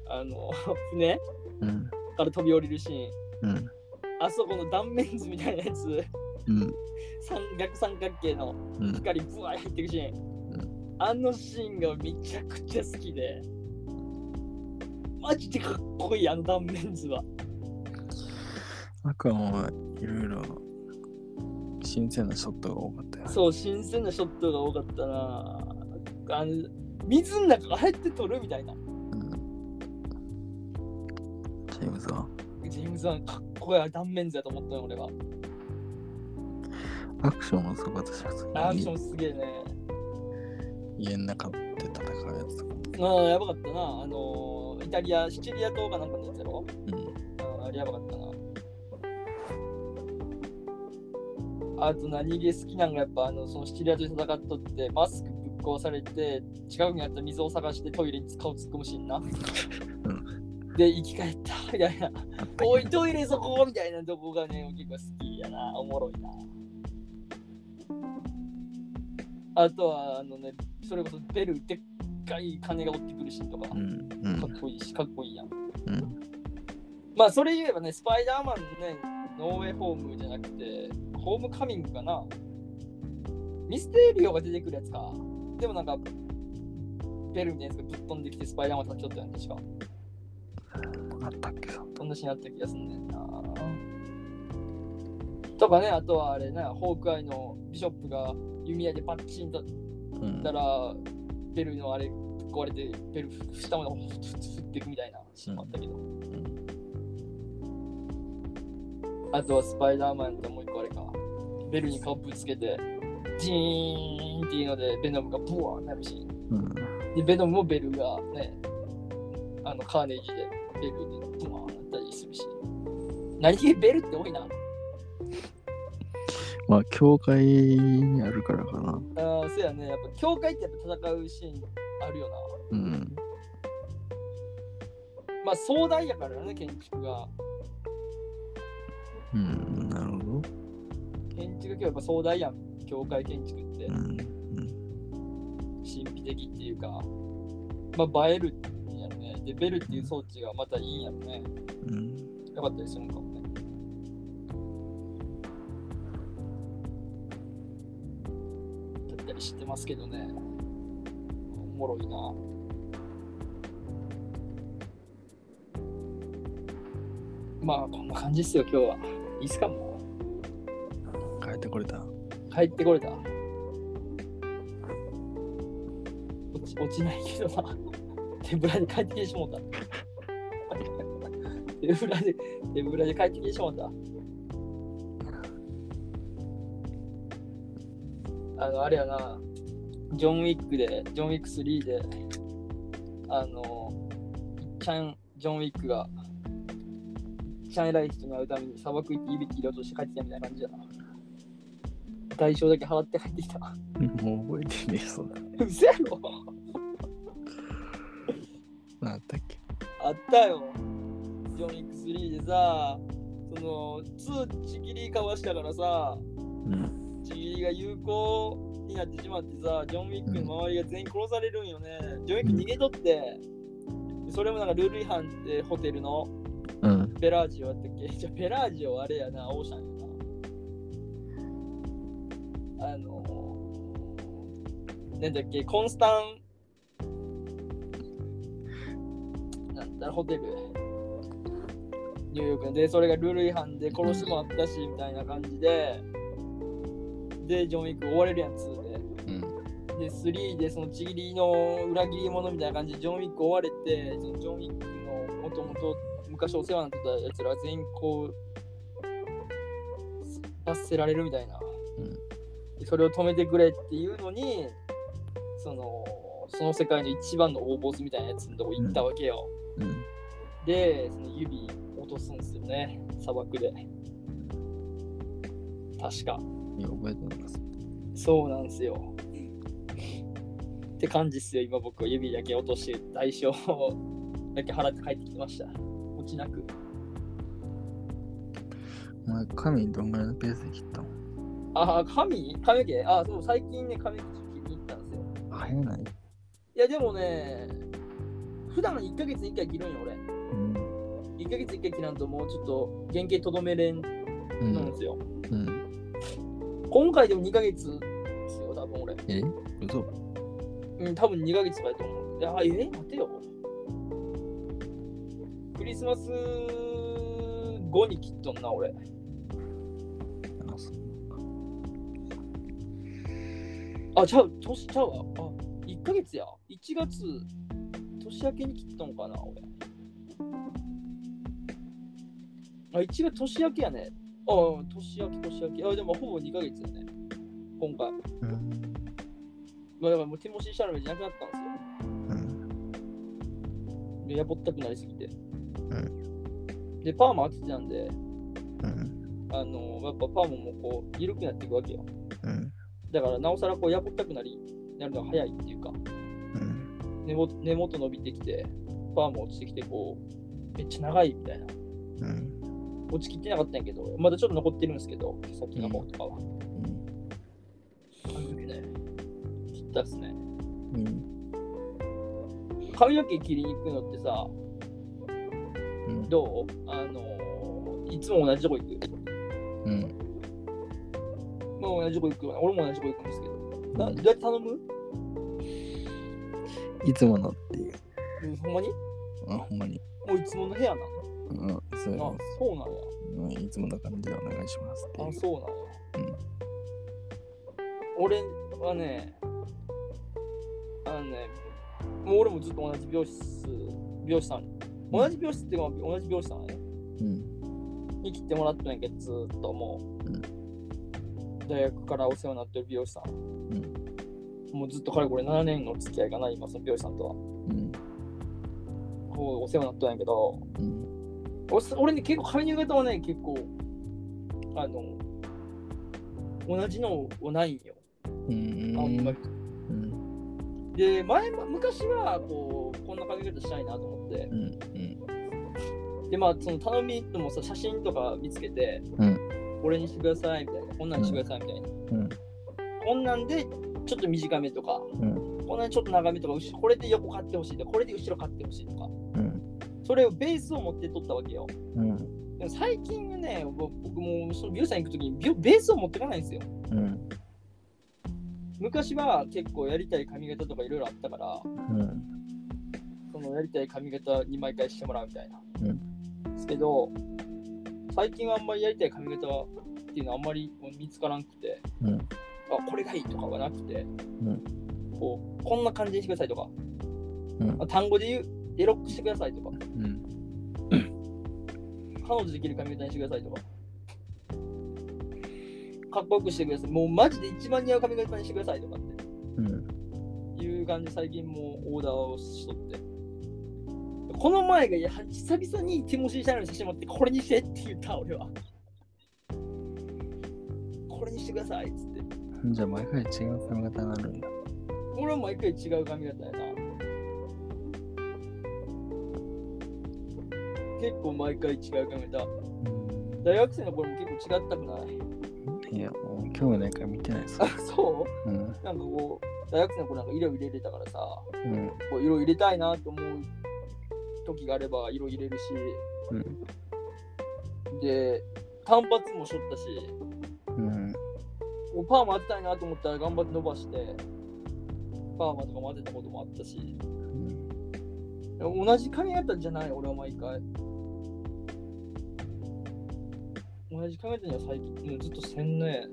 あの、船うん。から飛び降りるシーン。うん。あそこの断面図みたいなやつ、うん。三逆三角形のうん。光ブワー入ってるシーン、あのシーンがめちゃくちゃ好きで、マジでかっこいい、あの断面図は。アクアマンはいろいろ新鮮なショットが多かったよ。そう、新鮮なショットが多かったな。あの水の中ああやって撮るみたいな。うん。ジェームズは？ジェームズ・ワンかっこいい断面図やと思ったよ、俺は。アクションもすごかったし、アクションすげえね。家の中で戦うやつとか。ああ、やばかったな。あのイタリア、シチリア島かなんかのやつやろ？うん。あーあれやばかったな。あと何気好きなんがやっぱあのそのシチリアと戦っとってマスクぶっ壊されて近くにあった水を探してトイレに顔突っ込むシーンな。で生き返ったみたいな。あったけどおいトイレそこみたいなとこがね結構好きやな。おもろいな。あとはあのねそれこそベルでっかい金が追ってくるシーンとかうん。うん。かっこいいしかっこいいやん。うん。まあそれ言えばね、スパイダーマンね、ノーウェイホームじゃなくて、ホームカミングかな。ミステリオが出てくるやつか。でもなんか、ベルみたいなやつがぶっ飛んできてスパイダーマンとちょっとやん確か。あったっけさ。そんなシーンあった気がすんねんな。とかね、あとはあれね、ホークアイのビショップが弓矢でパッチンとうんった。ら、ベルのあれ壊れて、ベル下まで振っていくみたいなシーンもあったけど。あとはスパイダーマンともう一個あれか。ベルに顔ぶつけて、ジーンっていうので、ベノムがブワーなるし、うん。で、ベノムもベルがね、あの、カーネージでベルでブワーなったりするし。何気にベルって多いな。まあ、教会にあるからかな。ああ、そうやね。やっぱ、教会ってやっぱ戦うシーンあるよな。うん。まあ、壮大やからね、建築が。うん、なるほど。建築やっぱ壮大やん、教会建築ってう。ん。神秘的っていうか、まあ、映えるんやろね。で、ベルっていう装置がまたいいんやろね。うん。よかったりするのかり知ってますけどね。おもろいな。まあ、こんな感じっすよ、今日は。いいっすか、も帰ってこれた。う。帰ってこれた。落ち落ちないけどな。手ぶらで帰ってきてしもうた。手ぶらで、手ぶらで帰ってきてしまった。あの、あれやな、ジョン・ウィックで、ジョン・ウィック3で、あの、ちゃん、ジョン・ウィックが、ちゃん偉い人に会うために砂漠行っていびき入れ落として帰ってきたみたいな感じやな。代償だけ払って帰ってきた。もう覚えてねえ、そんな。嘘やろ何あったっけあったよ。ジョン・ウィック3でさ、その、2ちぎりかわしたからさ、うん。ちぎりが有効になってしまってさ、ジョン・ウィックの周りが全員殺されるんよね。ジョン・ウィック逃げとって、それもなんかルール違反でホテルのうん。ペラージオやったっけ？[LAUGHS] じゃあペラージオはあれやな、オーシャンやな。あのー、なんだっけ、コンスタン、なんだろ、ホテル。ニューヨークで、それがルール違反で殺しもあったし、みたいな感じで、で、ジョン・ウィック追われるやん、2で。うん。で、3でそのちぎりの裏切り者みたいな感じでジョン・ウィック追われて、そのジョン・ウィックのもともと昔お世話になってたやつらが全員こう、罰せられるみたいな。うんでそれを止めてくれっていうのに、その、その世界の一番の大ボスみたいなやつのとこ行ったわけよ。うん。で、その指落とすんですよね、砂漠で。確か。いや、覚えてます。そうなんですよ。って感じっすよ、今僕は指だけ落として代償だけ払って帰ってきました。落ちなく。お前、髪どんぐらいのペースで切ったの？あ、髪髪の毛あ、そう、最近ね、髪切りに行ったんですよ。早ないいや、でもね、普段1ヶ月に1回切るんよ、俺。うん。1ヶ月1回切らんともうちょっと原型とどめれんうん。なんですよ。うん。今回でも2ヶ月ですよ、多分俺。え？嘘うん、多分2ヶ月とかやと思う。いや、え待てよ。クリスマス後に切っとんな、俺。あ、ちゃう、年ちゃうわ。あ、1ヶ月や。1月、年明けに切っとんかな、俺。あ、1月年明けやね。あ、年明け、年明け。あ、でもほぼ2ヶ月やね。今回。うん。まあ、だからもうティモシャラメじゃなくなったんですよ。うん。で、やぼったくなりすぎて。うで、パーマ当ててたんで、うん。あの、やっぱパーマもこう、緩くなっていくわけよ。うん。だから、なおさらこう、やぼったくなり、なるのが早いっていうか、うん。根元根元伸びてきて、パーマ落ちてきて、こう、めっちゃ長いみたいな。うん。落ちきってなかったんやけど、まだちょっと残ってるんですけど、先の方とかは。あの時ね、切ったっすね。うん。髪の毛切りに行くのってさ、うん。どう？あのいつも同じとこ行く？うん。まあ同じとこ行くわ。俺も同じとこ行くんですけど。などうやって頼む？いつものっていう。うんほんまに？あ、ほんまに。もういつもの部屋なうん。そうのあ、そうなんや。うんいつもの感じでお願いしますあ、そうなんや。うん俺はね、あのね、もう俺もずっと同じ美容室、美容師さん、同じ美容室っていうか同じ美容師さんね、うん。に切ってもらったんやけど、ずーっともう。うん大学からお世話になってる美容師さん。もうずっとかれこれ7年の付き合いかな、今、その美容師さんとは。うん。こうお世話になったんやけど、うん。俺俺ね、結構髪の型はね、結構、あの、同じのはないんよ。うん。あんまり。うん。で、前も、昔は、こう、こんな髪型したいなと思ってう、ん。で、まあ、その頼みともさ、写真とか見つけて、うん。これにしてくださいみたいな、こんなんにしてくださいみたいな。うん。こんなんでちょっと短めとか、うん。こんなんでちょっと長めとか、これで横買ってほしいとか、これで後ろ買ってほしいとか、うん。それをベースを持って取ったわけよ。うん。でも最近はね、ぼ僕もその美容師さん行くときにベースを持ってかないんですよ。うん。昔は結構やりたい髪型とかいろいろあったから、うん。そのやりたい髪型に毎回してもらうみたいな。うんですけど、最近はあんまりやりたい髪型っていうのはあんまり見つからなくて、うん。あ、これがいいとかはなくて、うん。こう、こんな感じにしてくださいとか、単語で言う、エロックしてくださいとか、うん。彼女できる髪型にしてくださいとか、かっこよくしてください。もうマジで一番似合う髪型にしてくださいとかってうん。いう感じで最近もうオーダーをしとって。この前がいや久々にティモシー・シャイナの写真持ってこれにしてって言った俺は。これにしてくださいっつって。じゃあ毎回違う髪型になるんだ。俺は毎回違う髪型やな。結構毎回違う髪型。大学生の頃も結構違ったくない？いや、もう興味ないから見てないですあ。、そう？うん。なんかこう、大学生の頃なんか色入れれたからさ、うん。こう色入れたいなと思う時があれば色入れるし、うん。で、単発もしょったし、うん。もうパーマ当てたいなと思ったら頑張って伸ばして、パーマとかも当てたこともあったし、でも同じ髪型じゃない、俺は毎回。同じ髪型には最近、もうずっとせんね。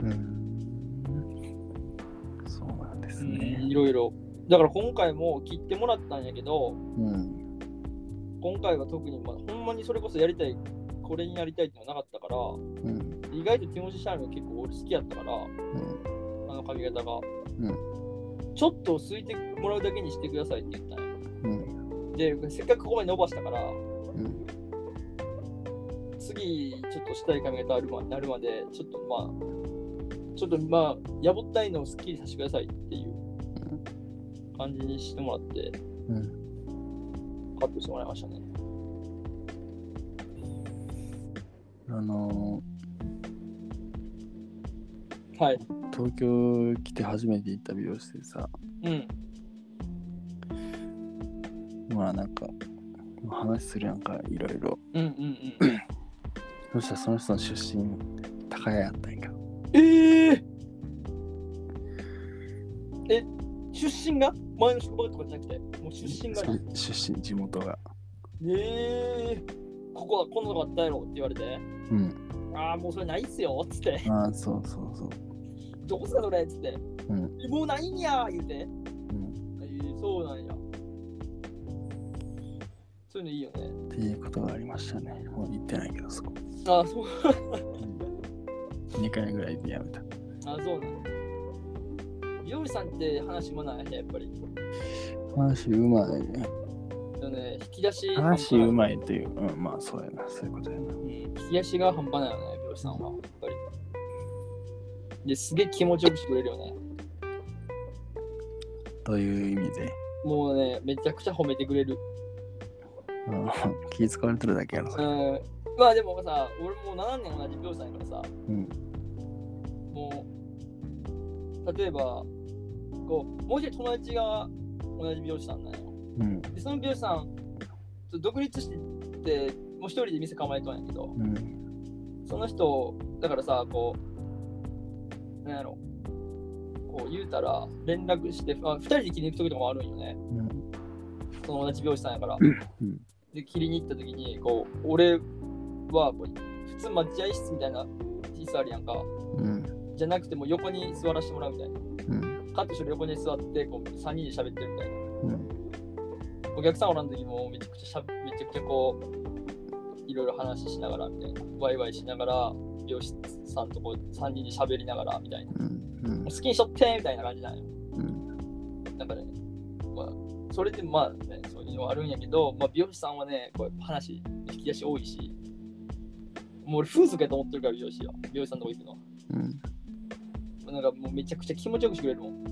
うん。そうなんですうんね。いろいろ。だから今回も切ってもらったんやけど、うん。今回は特に、まあ、ほんまにそれこそやりたい、これにやりたいってのはなかったから、うん。意外とティモシー・シャインが結構俺好きやったから、うん。あの髪型が。うちょっとすいてもらうだけにしてくださいって言ったんよ。うん。で、せっかくここまで伸ばしたから、うん。次、ちょっとしたい髪型あるまなるまで、ちょっとまあ、ちょっとまあ、やぼったいのをすっきりさせてくださいっていう感じにしてもらって、うん。カットしてもらいましたね。あのはい。ー、東京来て初めて行った美容室でさ、うん。まあなんか、話するやんか、いろいろ。うんうんうん。そしたらその人の出身、高谷やったんや。えええ、出身が前の職場とかじゃなくて、もう出身がそう出身、地元が。ええここはこんなのがあったやろって言われて、うん。ああ、もうそれないっすよっつって、ああ、そうそうそう。どこすかそれっつって、うん。えもうないんや言うて、そういうのいいよね。っていうことがありましたね。もう行ってないけど、そこ。ああ、そう、2回ぐらいでやめた。ああ、そうなんや。美容師さんって話もない？ね、やっぱり。話うまい。でね、引き出し話うい。まいっていう。うん、まあそうやな。そういうことやな。うん、引き出しが半端ないよね、美容師さんは。やっぱり。ですげえ気持ちよくしてくれるよね。どういう意味で？もうね、めちゃくちゃ褒めてくれる。うん気使われてるだけやろ、それ。うん。まあでもさ、俺もう7年同じ美容師さんやからさ、うん。もう、例えば、こう、もう一人友達が同じ美容師さんなんよ。うん。で、その美容師さん、ちょ独立してて、もう一人で店構えとんやけど、うん。その人、だからさ、こう、なんやろ、こう言うたら、連絡して、あ二人で切りに行く時とかもあるんよね。うん。その同じ美容師さんやから。うんで、切りに行った時に、こう、俺は普通待合室みたいな椅子あるやんか。うん。じゃなくても横に座らせてもらうみたいな。うん。カットしてる横に座って、こう3人で喋ってるみたいな。うん。お客さんおらん時もめちゃくちゃしゃべめちゃくちゃこう、いろいろ話しながらみたいな。ワイワイしながら、美容師さんとこ3人で喋りながらみたいな。うん。うん。好きにしとってみたいな感じなんよ。うん。なんかね、まあ、それでまあね、そういうのはあるんやけど、まあ、美容師さんはね、こう話、引き出し多いし、もう俺風俗やと思ってるから美容師よ。美容師さんのとこ行くの。うん。なんかもうめちゃくちゃ気持ちよくしてくれるもん。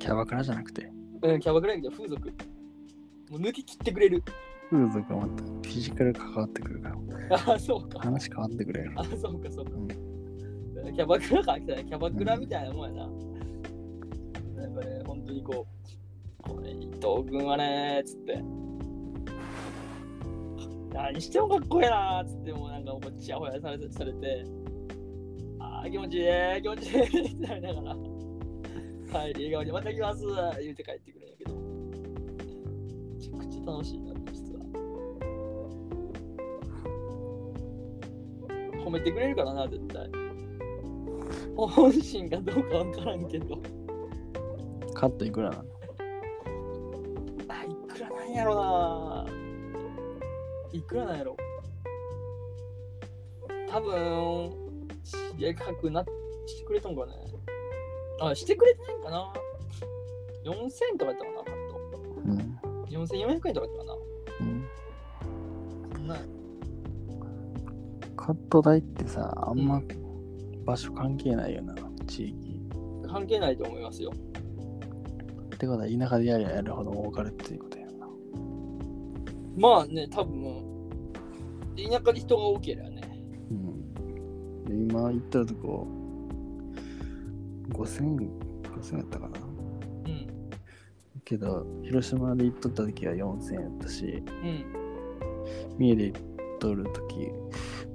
キャバクラじゃなくて、うん、キャバクラやけど風俗。もう抜き切ってくれる。風俗はまたフィジカル関わってくるから、あ [LAUGHS] あ、そうか。話変わってくれる。あそうかそうか。うんキャバクラか来たね。キャバクラみたいなもんやな。なんかね、本当にこう、これ伊藤君はね、つって。何してもかっこいいなーつってもうなんかもうちやほやされてされて、ああ、気持ちいい、気持ちいいってなりながら、帰り笑顔でまた来ます言うて帰ってくるんやけど、めちゃくちゃ楽しいな、実は。褒めてくれるからな、絶対。本心かどうかわからんけど。カットいくらなのあ、いくらなんやろな。いくらなんやろ。多分、知り合い価格なしてくれたんかね。あ、してくれてないんかな。4000とかやったかな、カッうん。ト。4400円とかやったかな。うん。なカット代ってさ、あんま場所関係ないよな、地域。関係ないと思いますよ。ってことは田舎でやりゃやるほど儲かるっていうこ。まあね、多分、田舎で人が多ければね。うん。で今行ったとこ、5000、5000やったかな。うん。けど、広島で行っとった時は4000やったし、うん。三重で行っとる時、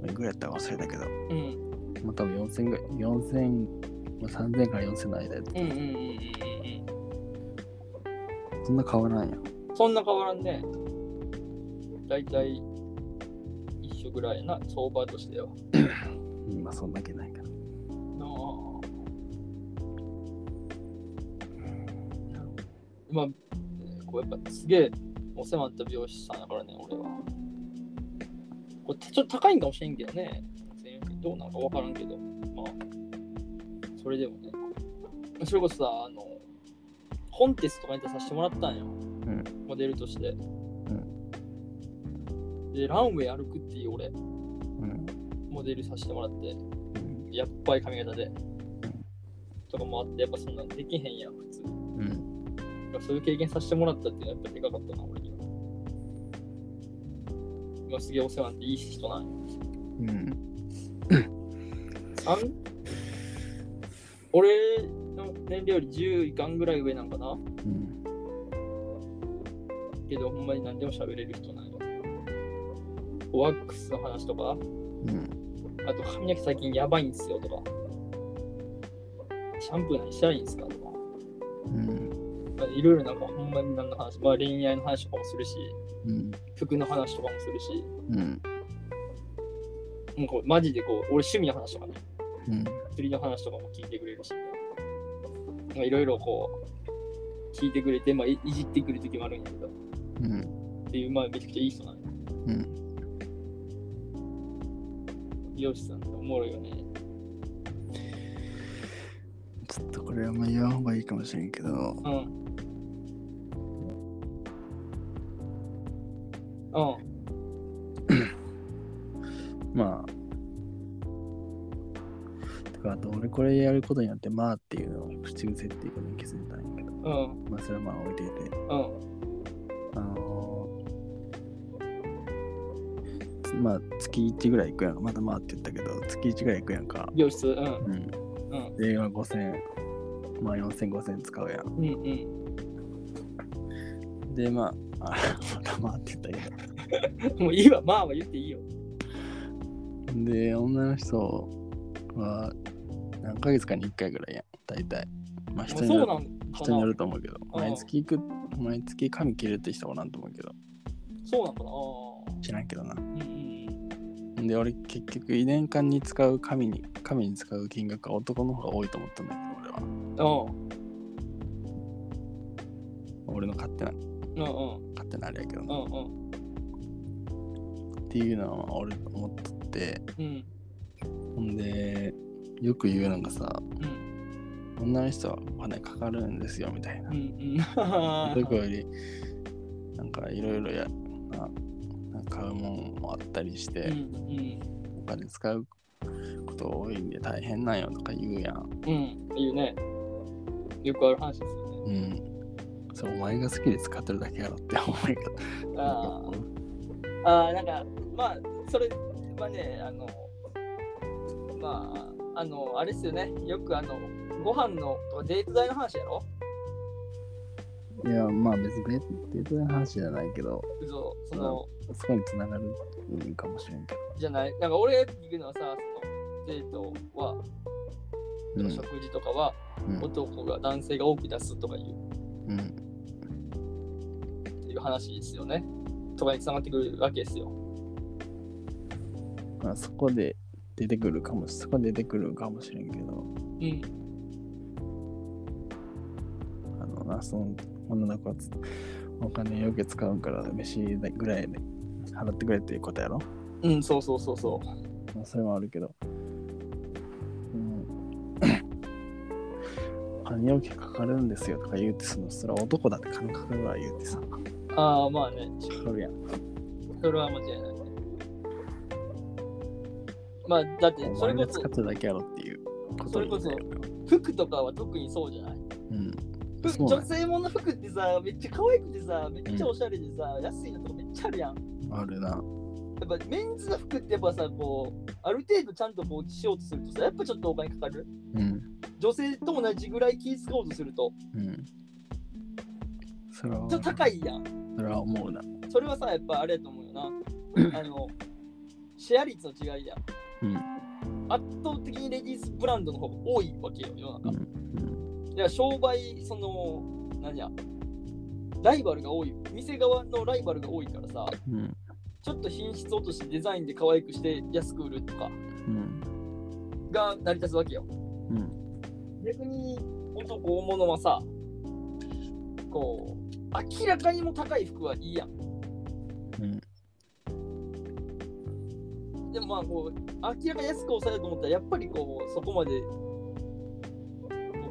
まあいくらやったか忘れたけど、うん。まあ多分4000ぐらい、4000、まあ、3000から4000の間やったうんうんうんうんうんそんな変わらんや。そんな変わらんね。だいたい一緒ぐらいやな、相場としては。うんまあそんだけないから。なあまあ、こうやっぱすげえお世話になった美容師さんだからね、俺は。これちょっと高いんかもしれんけどね。どうなのかわからんけど、まあ、それでもね。それこそさ、あの、コンテストとかに出させてもらったんよ。んモデルとして。で、ランウェイ歩くっていう俺、うん。モデルさせてもらって。うん。やっぱり髪型で。とかもあって、やっぱそんなんできへんやん、普通。うん。そういう経験させてもらったっていうのはやっぱでかかったな、俺には。今すげえお世話になっていい人なんよ。うん。あん？俺の年齢より10いかんぐらい上なんかな？うん。けど、ほんまに何でも喋れる人。ワックスの話とか、うん。あと髪の毛最近やばいんすよとか、シャンプー何したらいいんすかとか。いろいろなんかほんまに何の話、まあ恋愛の話とかもするし、うん。服の話とかもするし、うん。もうこうマジでこう、俺趣味の話とかね、うん。釣りの話とかも聞いてくれるし、まあいろいろこう、聞いてくれて、まあいいじってくる時もあるんやけど、うん。っていう、まあめちゃくちゃいい人なんよ。うん。美容師さんっておもろいよね。ちょっとこれはあんま言わん方がいいかもしれんけど、うん。うん。[COUGHS] まあ、てか、あと俺これやることによって、まあっていうのを口癖っていうことに気づいたんやけど、うん。まあそれはまあ置いていて、うん。まあ月1ぐらい行くやんか、まだまあって言ったけど、月1ぐらい行くやんか。美容室、うん。うん。うん。で、今5000、まあ4000、5000使うやん。うんうん。で、まあ、あ [LAUGHS] まだまあって言ったけど。[LAUGHS] もういいわ、まあは言っていいよ。で、女の人は何ヶ月かに1回ぐらいやん、大体。まあ人によるそうなんか人によなると思うけど、毎月行く、毎月髪切るって人はおらんと思うけど、そうなんかなあ知らんけどな。うんで、俺結局、年間に使う髪に、髪に使う金額は男の方が多いと思ったんだけど、俺は。うん。俺の勝手な、うんうん勝手なあれやけどな。うんうんっていうのは俺思っとって、うんほんで、よく言うのがさ、うん。女の人はお金かかるんですよみたいなう。ん。[LAUGHS] どこより、なんかいろいろや、な買うもんもあったりしうん。て、うん。お金使うこと多いんで大変なんよとか言うやん。うん。いうね。よくある話ですよね。うん。それお前が好きで使ってるだけやろって思い方。ああ。ああ、なんか、まあ、それはね、あの、まあ、あの、あれですよね。よくあの、ご飯のデート代の話やろいや、まあ別にデデートの話じゃないけど、嘘、その、そこにつながるんかもしれんけど。じゃない。なんか俺が聞くのはさ、その、デートは、うん食事とかは、うん男が男性が多く出すとかいううんっていう話ですよね。とかにつながってくるわけですよ。まあ、そこで出てくるかもそこで出てくるかもしれんけど、うん。あのな、その女の子はつお金よく使うから飯ぐらいで払ってくれっていうことやろ？うん、そうそうそうそまあ、それはあるけど。うん、[COUGHS] お金よくかかるんですよとか言うてそのそれは男だって金かかるわ言うてさ。かう。ああ、まあね、かるやん。それは間違いないね。まあ、だって、それこそお前が使っ、てるだけやろっていうことそれこそ服とかは特にそうじゃない？女性もの服ってさ、めっちゃ可愛くてさ、めっちゃおしゃれでさ、安いのとかめっちゃあるやん。あるな。やっぱメンズの服ってやっぱさ、こう、ある程度ちゃんとこうしようとするとさ、やっぱちょっとお金かかる？うん。女性と同じぐらい気使おうとすると、うん。それはちょっと高いやん。それは思うな。それはさ、やっぱあれやと思うよな。[CLEARS THROAT] あの、シェア率の違いやん。うん。圧倒的にレディースブランドの方が多いわけよ、世の中。うん。や、商売、その、何や、ライバルが多い。店側のライバルが多いからさ、うん。ちょっと品質落としてデザインで可愛くして安く売るとか。が成り立つわけよ。うん。逆に男大物はさ、こう、明らかにも高い服はいいやん。うん。でもまあこう、明らかに安く抑えようと思ったら、やっぱりこう、そこまで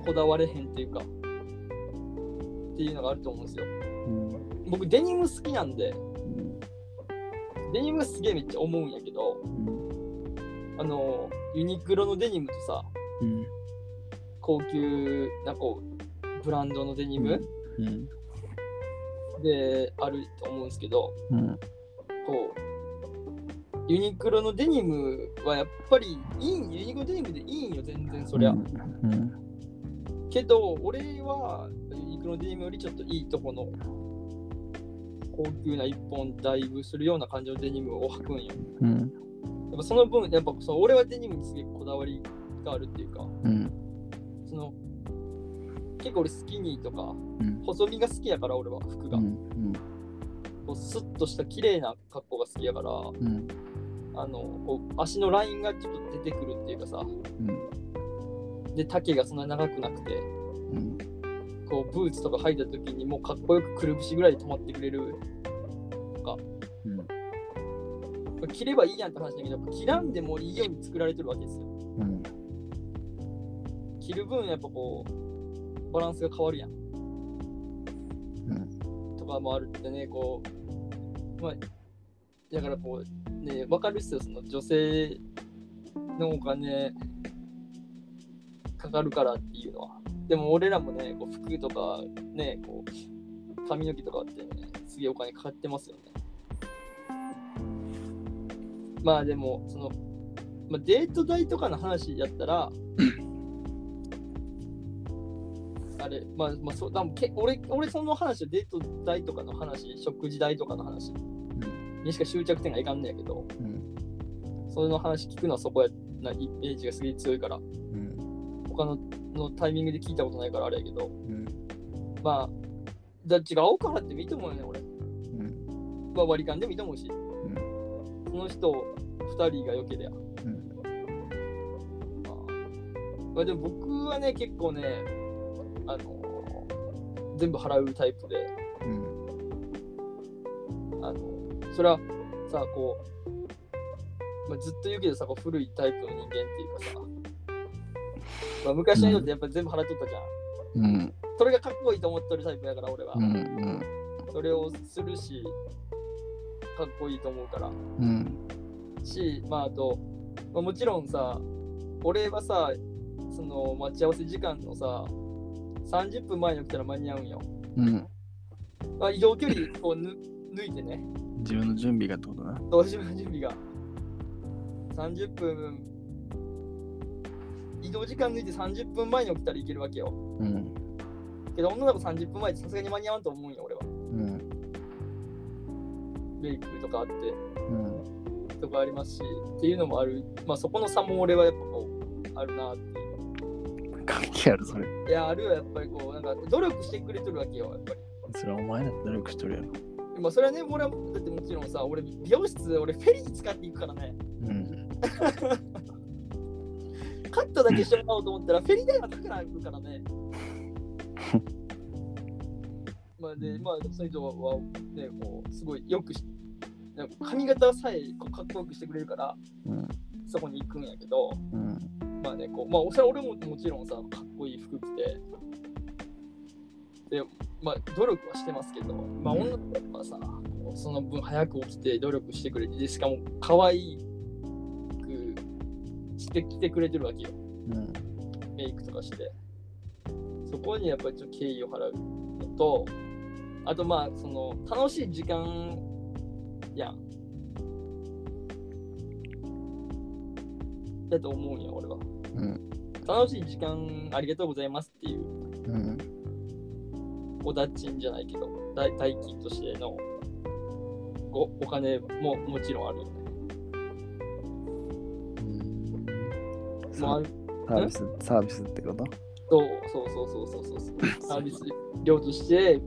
こだわれへんっていうか、っていうのがあると思うんですよ。うん。僕、デニム好きなんで、うん。デニムすげえめっちゃ思うんやけど、あの、ユニクロのデニムとさ、うん。高級なこう、ブランドのデニムうん。であると思うんですけど、うん。こう、ユニクロのデニムはやっぱりいいん、ユニクロデニムでいいんよ、全然そりゃ。うん。けど、俺はユニクロのデニムよりちょっといいとこの、高級な一本だいぶするような感じのデニムを履くんよ。うん。やっぱその分、やっぱその俺はデニムにすげえこだわりがあるっていうか、うん。その結構俺スキニーとかうん。細身が好きやから俺は服が、うん。こうスッとした綺麗な格好が好きやからうん。あのこう足のラインがちょっと出てくるっていうかさうん。で丈がそんな長くなくてうん。こうブーツとか履いた時にもうかっこよくくるぶしぐらいで止まってくれるうん。これ着ればいいやんって話だけどやっぱ着らんでもいいように作られてるわけですようん。着る分やっぱこうバランスが変わるやんうん。とかもあるってね、こう、まあ、だからこう、ね、わかるっすよ、その女性のお金かかるからっていうのは。でも俺らもね、こう服とかね、こう、髪の毛とかってね、すげえお金かかってますよね。まあでも、その、まあ、デート代とかの話やったら、[LAUGHS] あれ、まあ、まあ、そう、多分け俺、俺その話はデート代とかの話、食事代とかの話にしか終着点がいかんねやけど、うん。それの話聞くのはそこやなイメージがすげえ強いから、うん。他ののタイミングで聞いたことないからあれやけど、うん。まあ、どっちが青く払ってもいいと思うよね、俺。うん。まあ、割り勘でもいいと思うし、うん。その人2人が良ければ。うん。まあ、まあ、でも僕はね、結構ね、あの全部払うタイプで、うん。あのそれはさ、こまあ、ずっと言うけどさ、こう古いタイプの人間っていうかさ、まあ、昔の人ってやっぱ全部払っとったじゃん。うん。それがかっこいいと思っとるタイプやから、俺は。うん。うん。それをするし、かっこいいと思うから。うん。し、まあ、あと、まあ、もちろんさ、俺はさ、その待ち合わせ時間のさ、30分前に起きたら間に合うんよ。うん。まあ、移動距離こうぬ抜いてね、自分の準備がってことな。どうしよう準備が。30分、移動時間抜いて30分前に起きたらいけるわけよ。うん。けど、女の子30分前ってさすがに間に合わんと思うんよ、俺は。うん。メイクとかあって、うん。とかありますし、っていうのもある。まあ、そこの差も俺はやっぱこう、あるなっていう。関係ある、それ。いや、あるよ、やっぱりこう、なんか努力してくれてるわけよ、やっぱり。それはお前だって努力しとるやろ。まあ、それはね、俺は、だってもちろんさ、俺、美容室、俺、フェリー使っていくからね、うん。[LAUGHS] カットだけしてもらおうと思ったら、フェリー代は高くなるからね。[LAUGHS] まあ、で、まあ、そは、ね、こう、すごいよくし、髪型さえかっこよくしてくれるから、うん。そこに行くんやけど、うん。まあね、こう、まあ、それは俺ももちろんさ、かっこいい服着て、で、まあ、努力はしてますけど、まあ、うん女の子はさ、その分早く起きて努力してくれて、でしかも可愛くしてきてくれてるわけよ、うん。メイクとかして。そこにやっぱりちょっと敬意を払うのと、あとまあ、その、楽しい時間やん。だと思うんよ、俺は。うん。楽しい時間ありがとうございますっていううん。おだちんじゃないけど代代金としてのおお金ももちろんあるよね。もサービス、サービスってこと？そうそうそうそうそうそう。サービス料として。っ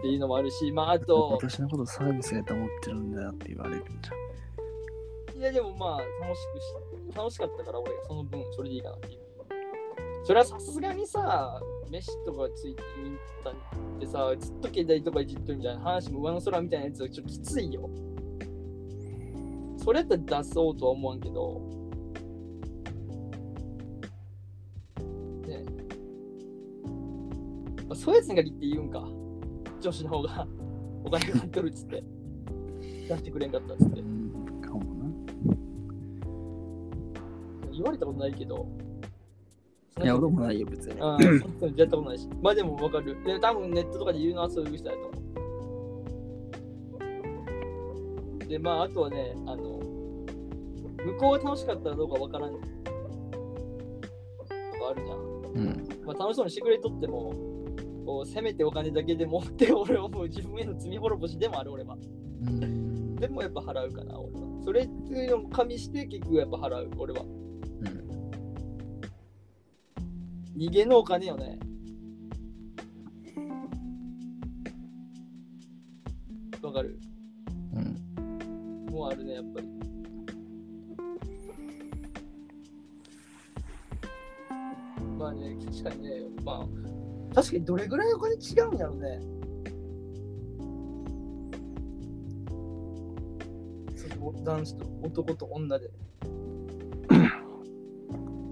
ていうのもあるしまああと。私のことサービスやと思ってるんだよって言われるんじいやでもまあ楽しくし楽しかったから俺その分それでいいかなっていう。それはさすがにさ飯とかついてみたってさずっと携帯とかいじっとるみたいな話も上の空みたいなやつはちょっときついよ。それやったら出そうとは思わんけど。ねまあ、そういうやつに限って言うんか。女子の方が [LAUGHS] お金かかっとるっつって。出してくれんかったっつって。かもな。言われたことないけど。いや、俺もないよ、別に。ああ、[CLEARS THROAT] そうそうやったことないし。まあでもわかる。で、多分ネットとかで言うのはそういう人だと思う。で、まああとはね、あの、向こうが楽しかったらどうかわからんとかあるじゃん。うん。まあ楽しそうにしてくれとっても、こうせめてお金だけでもって俺は思う自分への罪滅ぼしでもある俺は。うん。でもやっぱ払うかな、俺は。それっていうのも加味して結局やっぱ払う、俺は。うん。逃げのお金よね。まあ、確かにどれぐらいお金違うんやろね。その男子と男と女で、[COUGHS]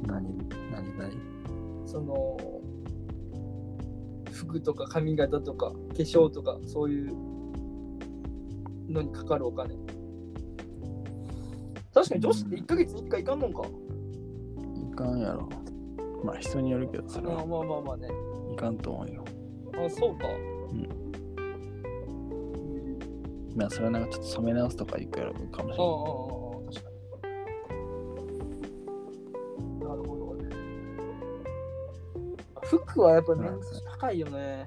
何、何、何？その、服とか髪型とか化粧とかそういうのにかかるお金。確かに女子って1ヶ月に1回いかんのんか。いかんやろ。まあ、人によるけど、それはああまあまあまあね。いかんと思うよ。あそうか。まあ、それはなんかちょっと染め直すとかいくやろうかもしああああれない。ああ確かに。なるほどね。服はやっぱメンズ高いよね。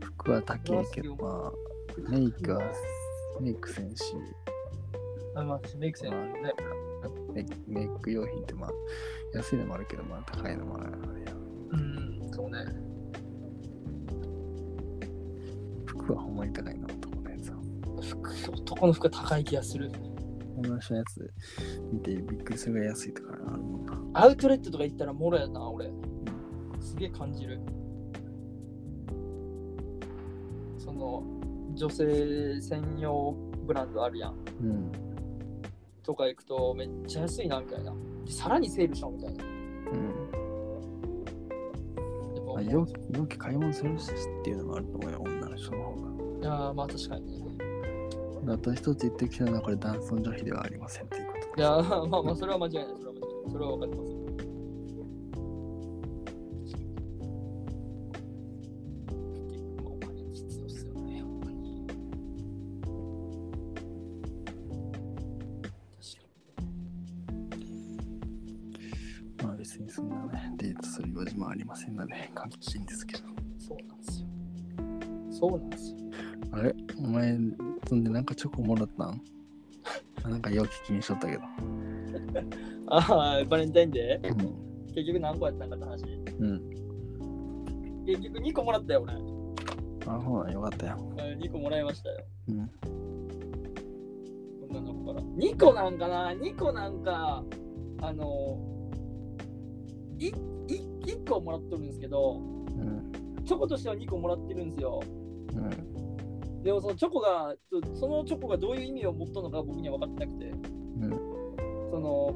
服は高いけど、まあ、メイクは、メイクせんし、あまあ私メイクセンスね。メイクメイク用品ってまあ、安いのもあるけど、まあ、高いのもあるやうん、そうね。服はほんまに高いな、男のやつは。服、男の服は高い気がする。女の人のやつ見てびっくりするぐらい安いとかあるもんな。アウトレットとか行ったらもろやな、俺。すげえ感じる。その、女性専用ブランドあるやん。うん。とか行くとめっちゃ安いなみたいな。でさらにセールしようみたいな。うん。でもまあ、容器容器買い物するしっていうのもあると思うよ、女の人の方が。いやーまあ確かにね。あと一つ言ってきたのは、これ男尊女卑ではありませんということ。いやーまあまあそれは間違いない。それは間違いない。それは分かってますデートする用事もありませんので、関係いいんですけど。に。そうなんですよ。そうなんですよ。あれ？お前、そんでなんかチョコもらったん？あ [LAUGHS] なんか容器気にしとったけど。ああ、バレンタインデー？うん。結局何個やったんかって話？うん。結局2個もらったよ、俺。あ、ほら、よかったよ。2個もらいましたよ。うん。女の子から。2個なんかな ?2 個なんか、あの、いい1個もらっとるんですけど、うん。チョコとしては2個もらってるんですよ。うん。でもそのチョコが、そのチョコがどういう意味を持ったのか僕には分かってなくて、うん。その、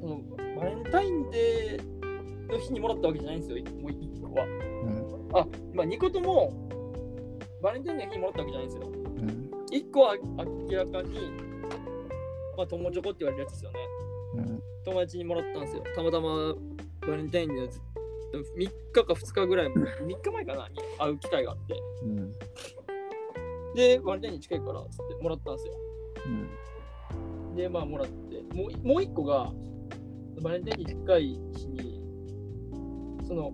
そのバレンタインデーの日にもらったわけじゃないんですよ、もう1個は。うん。あ、まあ2個ともバレンタインデーの日にもらったわけじゃないんですよ。うん。1個は明らかに、まあ友チョコって言われるやつですよね。うん。友達にもらったんですよ。たまたまバレンタインデーの3日か2日ぐらい、[LAUGHS] 3日前かなに会う機会があって。うん。で、バレンタインに近いからっつってもらったんですよ。うん。で、まあもらって、もうもう1個が、バレンタインに近い日に、その、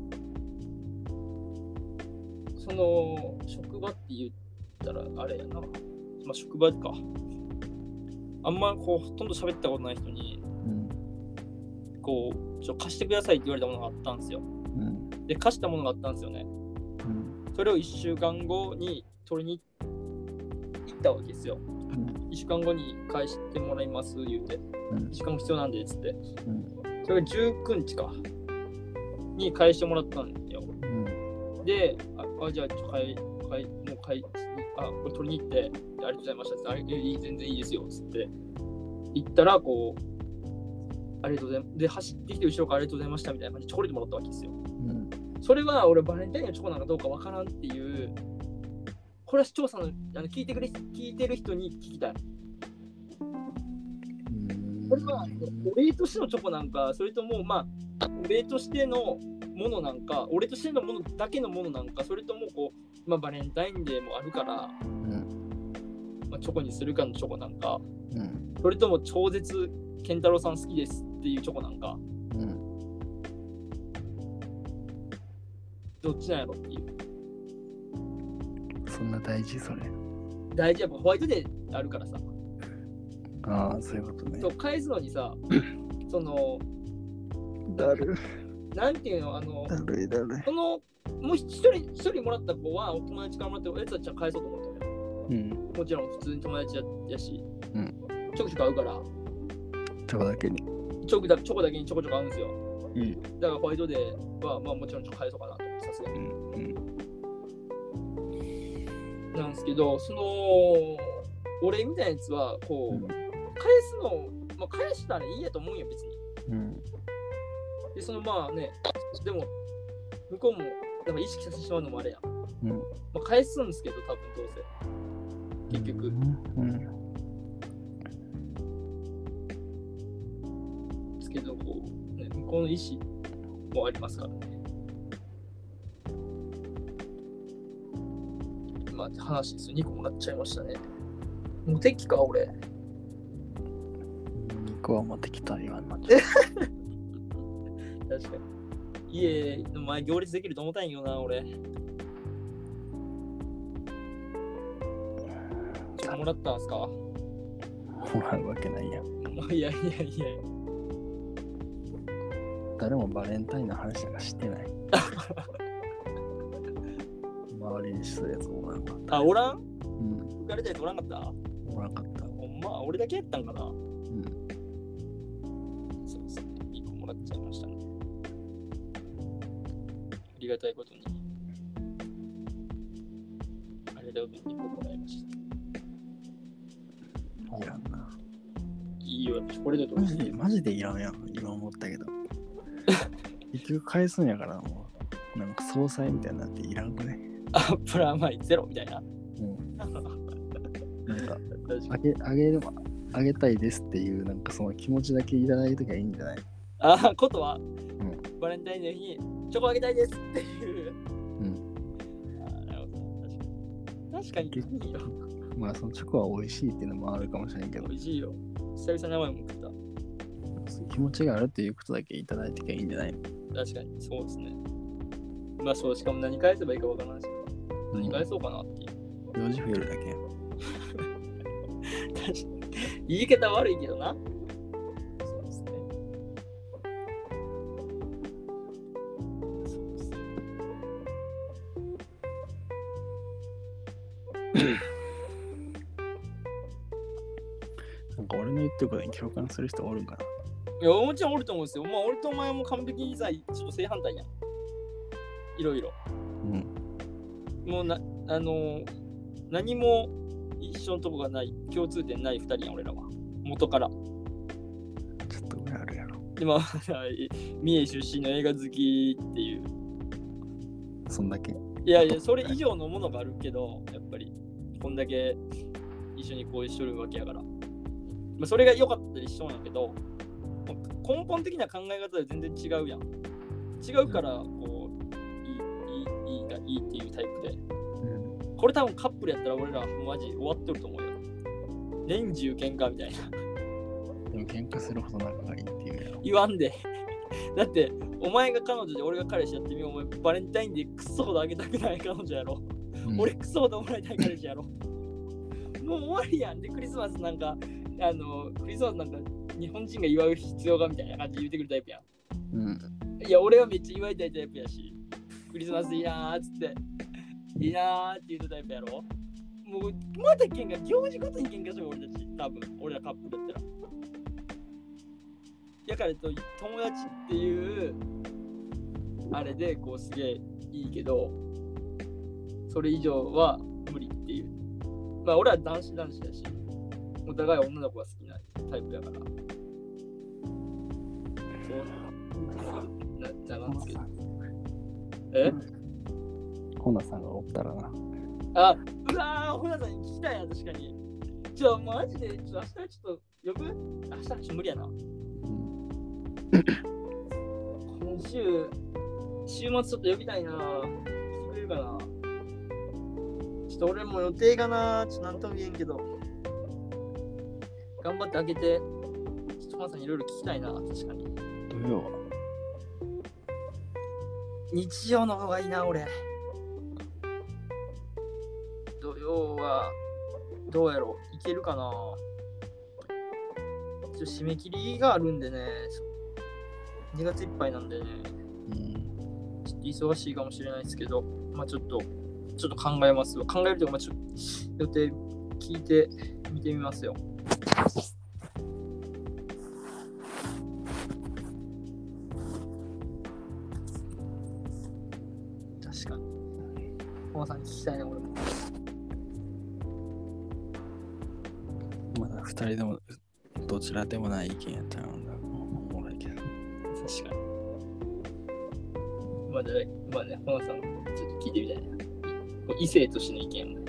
その、職場って言ったらあれやな。まあ職場か。あんまこう、ほとんど喋ったことない人に、うん。こう、ちょ貸してくださいって言われたものがあったんですよ。うん。で、貸したものがあったんですよね。うん。それを1週間後に取りに行ったわけですよ。1週間後に返してもらいます言うて、うん1週間後必要なんでっつって。うん。それが19日か。に返してもらったんよ。うん。で、あ、あじゃあ、ちょ買い、買い、もう買い、あ、これ取りに行って、でありがとうございましたっつって。あれいい全然いいですよ。つって。行ったら、こう、ありがとうございます。で、走ってきて後ろからありがとうございましたみたいな感じでチョコレートもらったわけですよ。うん。それは俺バレンタインのチョコなのかどうかわからんっていう、これは視聴者のあの聞いてくれ聞いてる人に聞きたい。これはお礼としてのチョコなんか、それともまあ、お礼としてのものなんか、俺としてのものだけのものなんか、それともこう、まあ、バレンタインデーもあるから、うん。まあ、チョコにするかのチョコなんか、うん。それとも超絶健太郎さん好きですっていうチョコなんか、うん。どっちなんやろっていう。そんな大事それ。大事やっぱホワイトデーあるからさ。ああ、そういうことねと。返すのにさ、[LAUGHS] その、だる。なんていうの、あの、だるいだるい。その、もう一人、一人もらった子は、お友達からもらったやつたちは返そうと思ったのよ。うん。もちろん普通に友達ややし、うんちょくちょく会うから、チョコだけに。チョコだチョコだけにちょこちょこ会うんですよ。うん。だからホワイトデーは、まあもちろんちょっと返そうかなと思って、さすがに。うん。なんですけど、その、俺みたいなやつは、こう、うん返すの、まあ返したらいいやと思うんよ、別に。うん。で、そのまあね、でも、向こうも、でも意識させてしまうのもあれや。うん。まあ、返すんですけど、多分どうせ。結局。うん。う、ね、向こうの意思もありますからね。まあ、話ですよ。2個もらっちゃいましたね。もう敵か、俺。2個は持ってきた言わんの。[LAUGHS] 確かに。家の前行列できると思ったんやけどな、俺。もらったんすか？[LAUGHS] もらうわけないやん。[LAUGHS] いやいやいや。誰もバレンタインの話なんかしてない。[LAUGHS] 周りにするやつおらんかった。あ、おらん？うん。浮かれたやつおらんかった？おらんかった。ほんま、俺だけやったんかな？うん。そうですね。1個もらっちゃいましたね。ありがたいことに。げた分にもらいました。いらんな。いいよ、チョコレートとかマジで、マジでいらんやん。局返すんやから、もう。なんか総裁みたいになっていらんくね。あ、プラマイゼロみたいな。うん。[LAUGHS] なんか、あげ、あげれば、あげたいですっていう、なんかその気持ちだけいただいときゃいいんじゃない？あ、ことは、んバレンタインデーにチョコあげたいですっていう。うん。あなるほど。確かに。確かにいいよ。まあ、そのチョコは美味しいっていうのもあるかもしれんけど美、味しいよ。久々に甘いもん食った。気持ちがあるっていうことだけいただいてきゃいいんじゃない？確かに、そうですね。まあそう、しかも何返せばいいかわからないし、何？返そうかなっていう。用事増えるだけ。[LAUGHS] 確かに。言い方悪いけどな。そうですね。そうですね。なんか俺の言ってることに共感する人おるんかいや、もちろんおると思うんですよ。まあ、俺とお前も完璧にさ、ちょっと正反対やん。いろいろ。なうん。もうな、あのー何も一緒のとこがない、共通点ない二人やん、俺らは。元から。ちょっと上あるやろ。でも、[LAUGHS] 三重出身の映画好きっていう。そんだけ。いやいや、それ以上のものがあるけど、やっぱり、こんだけ一緒にこうしとるわけやから。まあ、それが良かったりしそうやけど、まあ根本的な考え方で全然違うやん。違うから、こう、いい、いい、いいがいいっていうタイプで。うん。これ多分カップルやったら俺らマジ終わっとると思うよ。年中喧嘩みたいな。でも喧嘩するほど仲がいいっていうやろ。言わんで。だって、お前が彼女で俺が彼氏やってみよう。お前バレンタインでクソほどあげたくない彼女やろ。うん俺クソほどもらいたい彼氏やろ。もう終わりやん。で、クリスマスなんか、あの、クリスマスなんか日本人が祝う必要がみたいな感じで言ってくるタイプやうん。ん。いや、俺はめっちゃ祝いたいタイプやし、クリスマスいいなーっつって、[LAUGHS] いいなーって言うタイプやろ。もう、また喧嘩、行事ごとに喧嘩しよう、俺たち。多分、俺らカップルだったら。やからと、友達っていう、あれで、こう、すげえいいけど、それ以上は無理っていう。まあ、俺は男子男子だし、お互い女の子が好きなタイプやから。そうなっちゃうんですけど。え？ほなさんがおったらな。あ、うわー、ほなさんに聞きたいな、確かに。ちょ、マジで、ちょ、明日ちょっと呼ぶ？明日ちょっと無理やな。うん。今週、週末ちょっと呼びたいな。来てくれるかな？ちょっと俺も予定がな、ちょっとなんとも言えんけど。頑張って開けて、ちょっとほなさんにいろいろ聞きたいな、確かに。土曜は日曜の方がいいな、俺。土曜は、どうやろういけるかなちょっと締め切りがあるんでね、2月いっぱいなんでね、うん。ちょっと忙しいかもしれないですけど、まあちょっと、ちょっと考えますわ。考えるというか、まあちょっと予定聞いて見てみますよ。確かに。マさんに聞きたいね、俺も。まだ二人でもどちらでもない意見やったらおもろいけど。確かに。まあね、まあね、マさん、ちょっと聞いてみたいな。異性としての意見を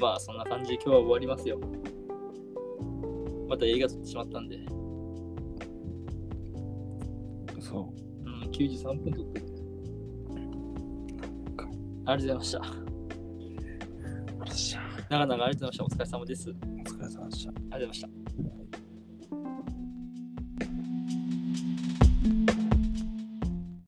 まあそんな感じで今日は終わりますよ。また映画撮ってしまったんで。そうん、93分撮ってる。ありがとうございました。長々ありがとうございました。お疲れ様です。ありお疲れ様でした。がとうございました。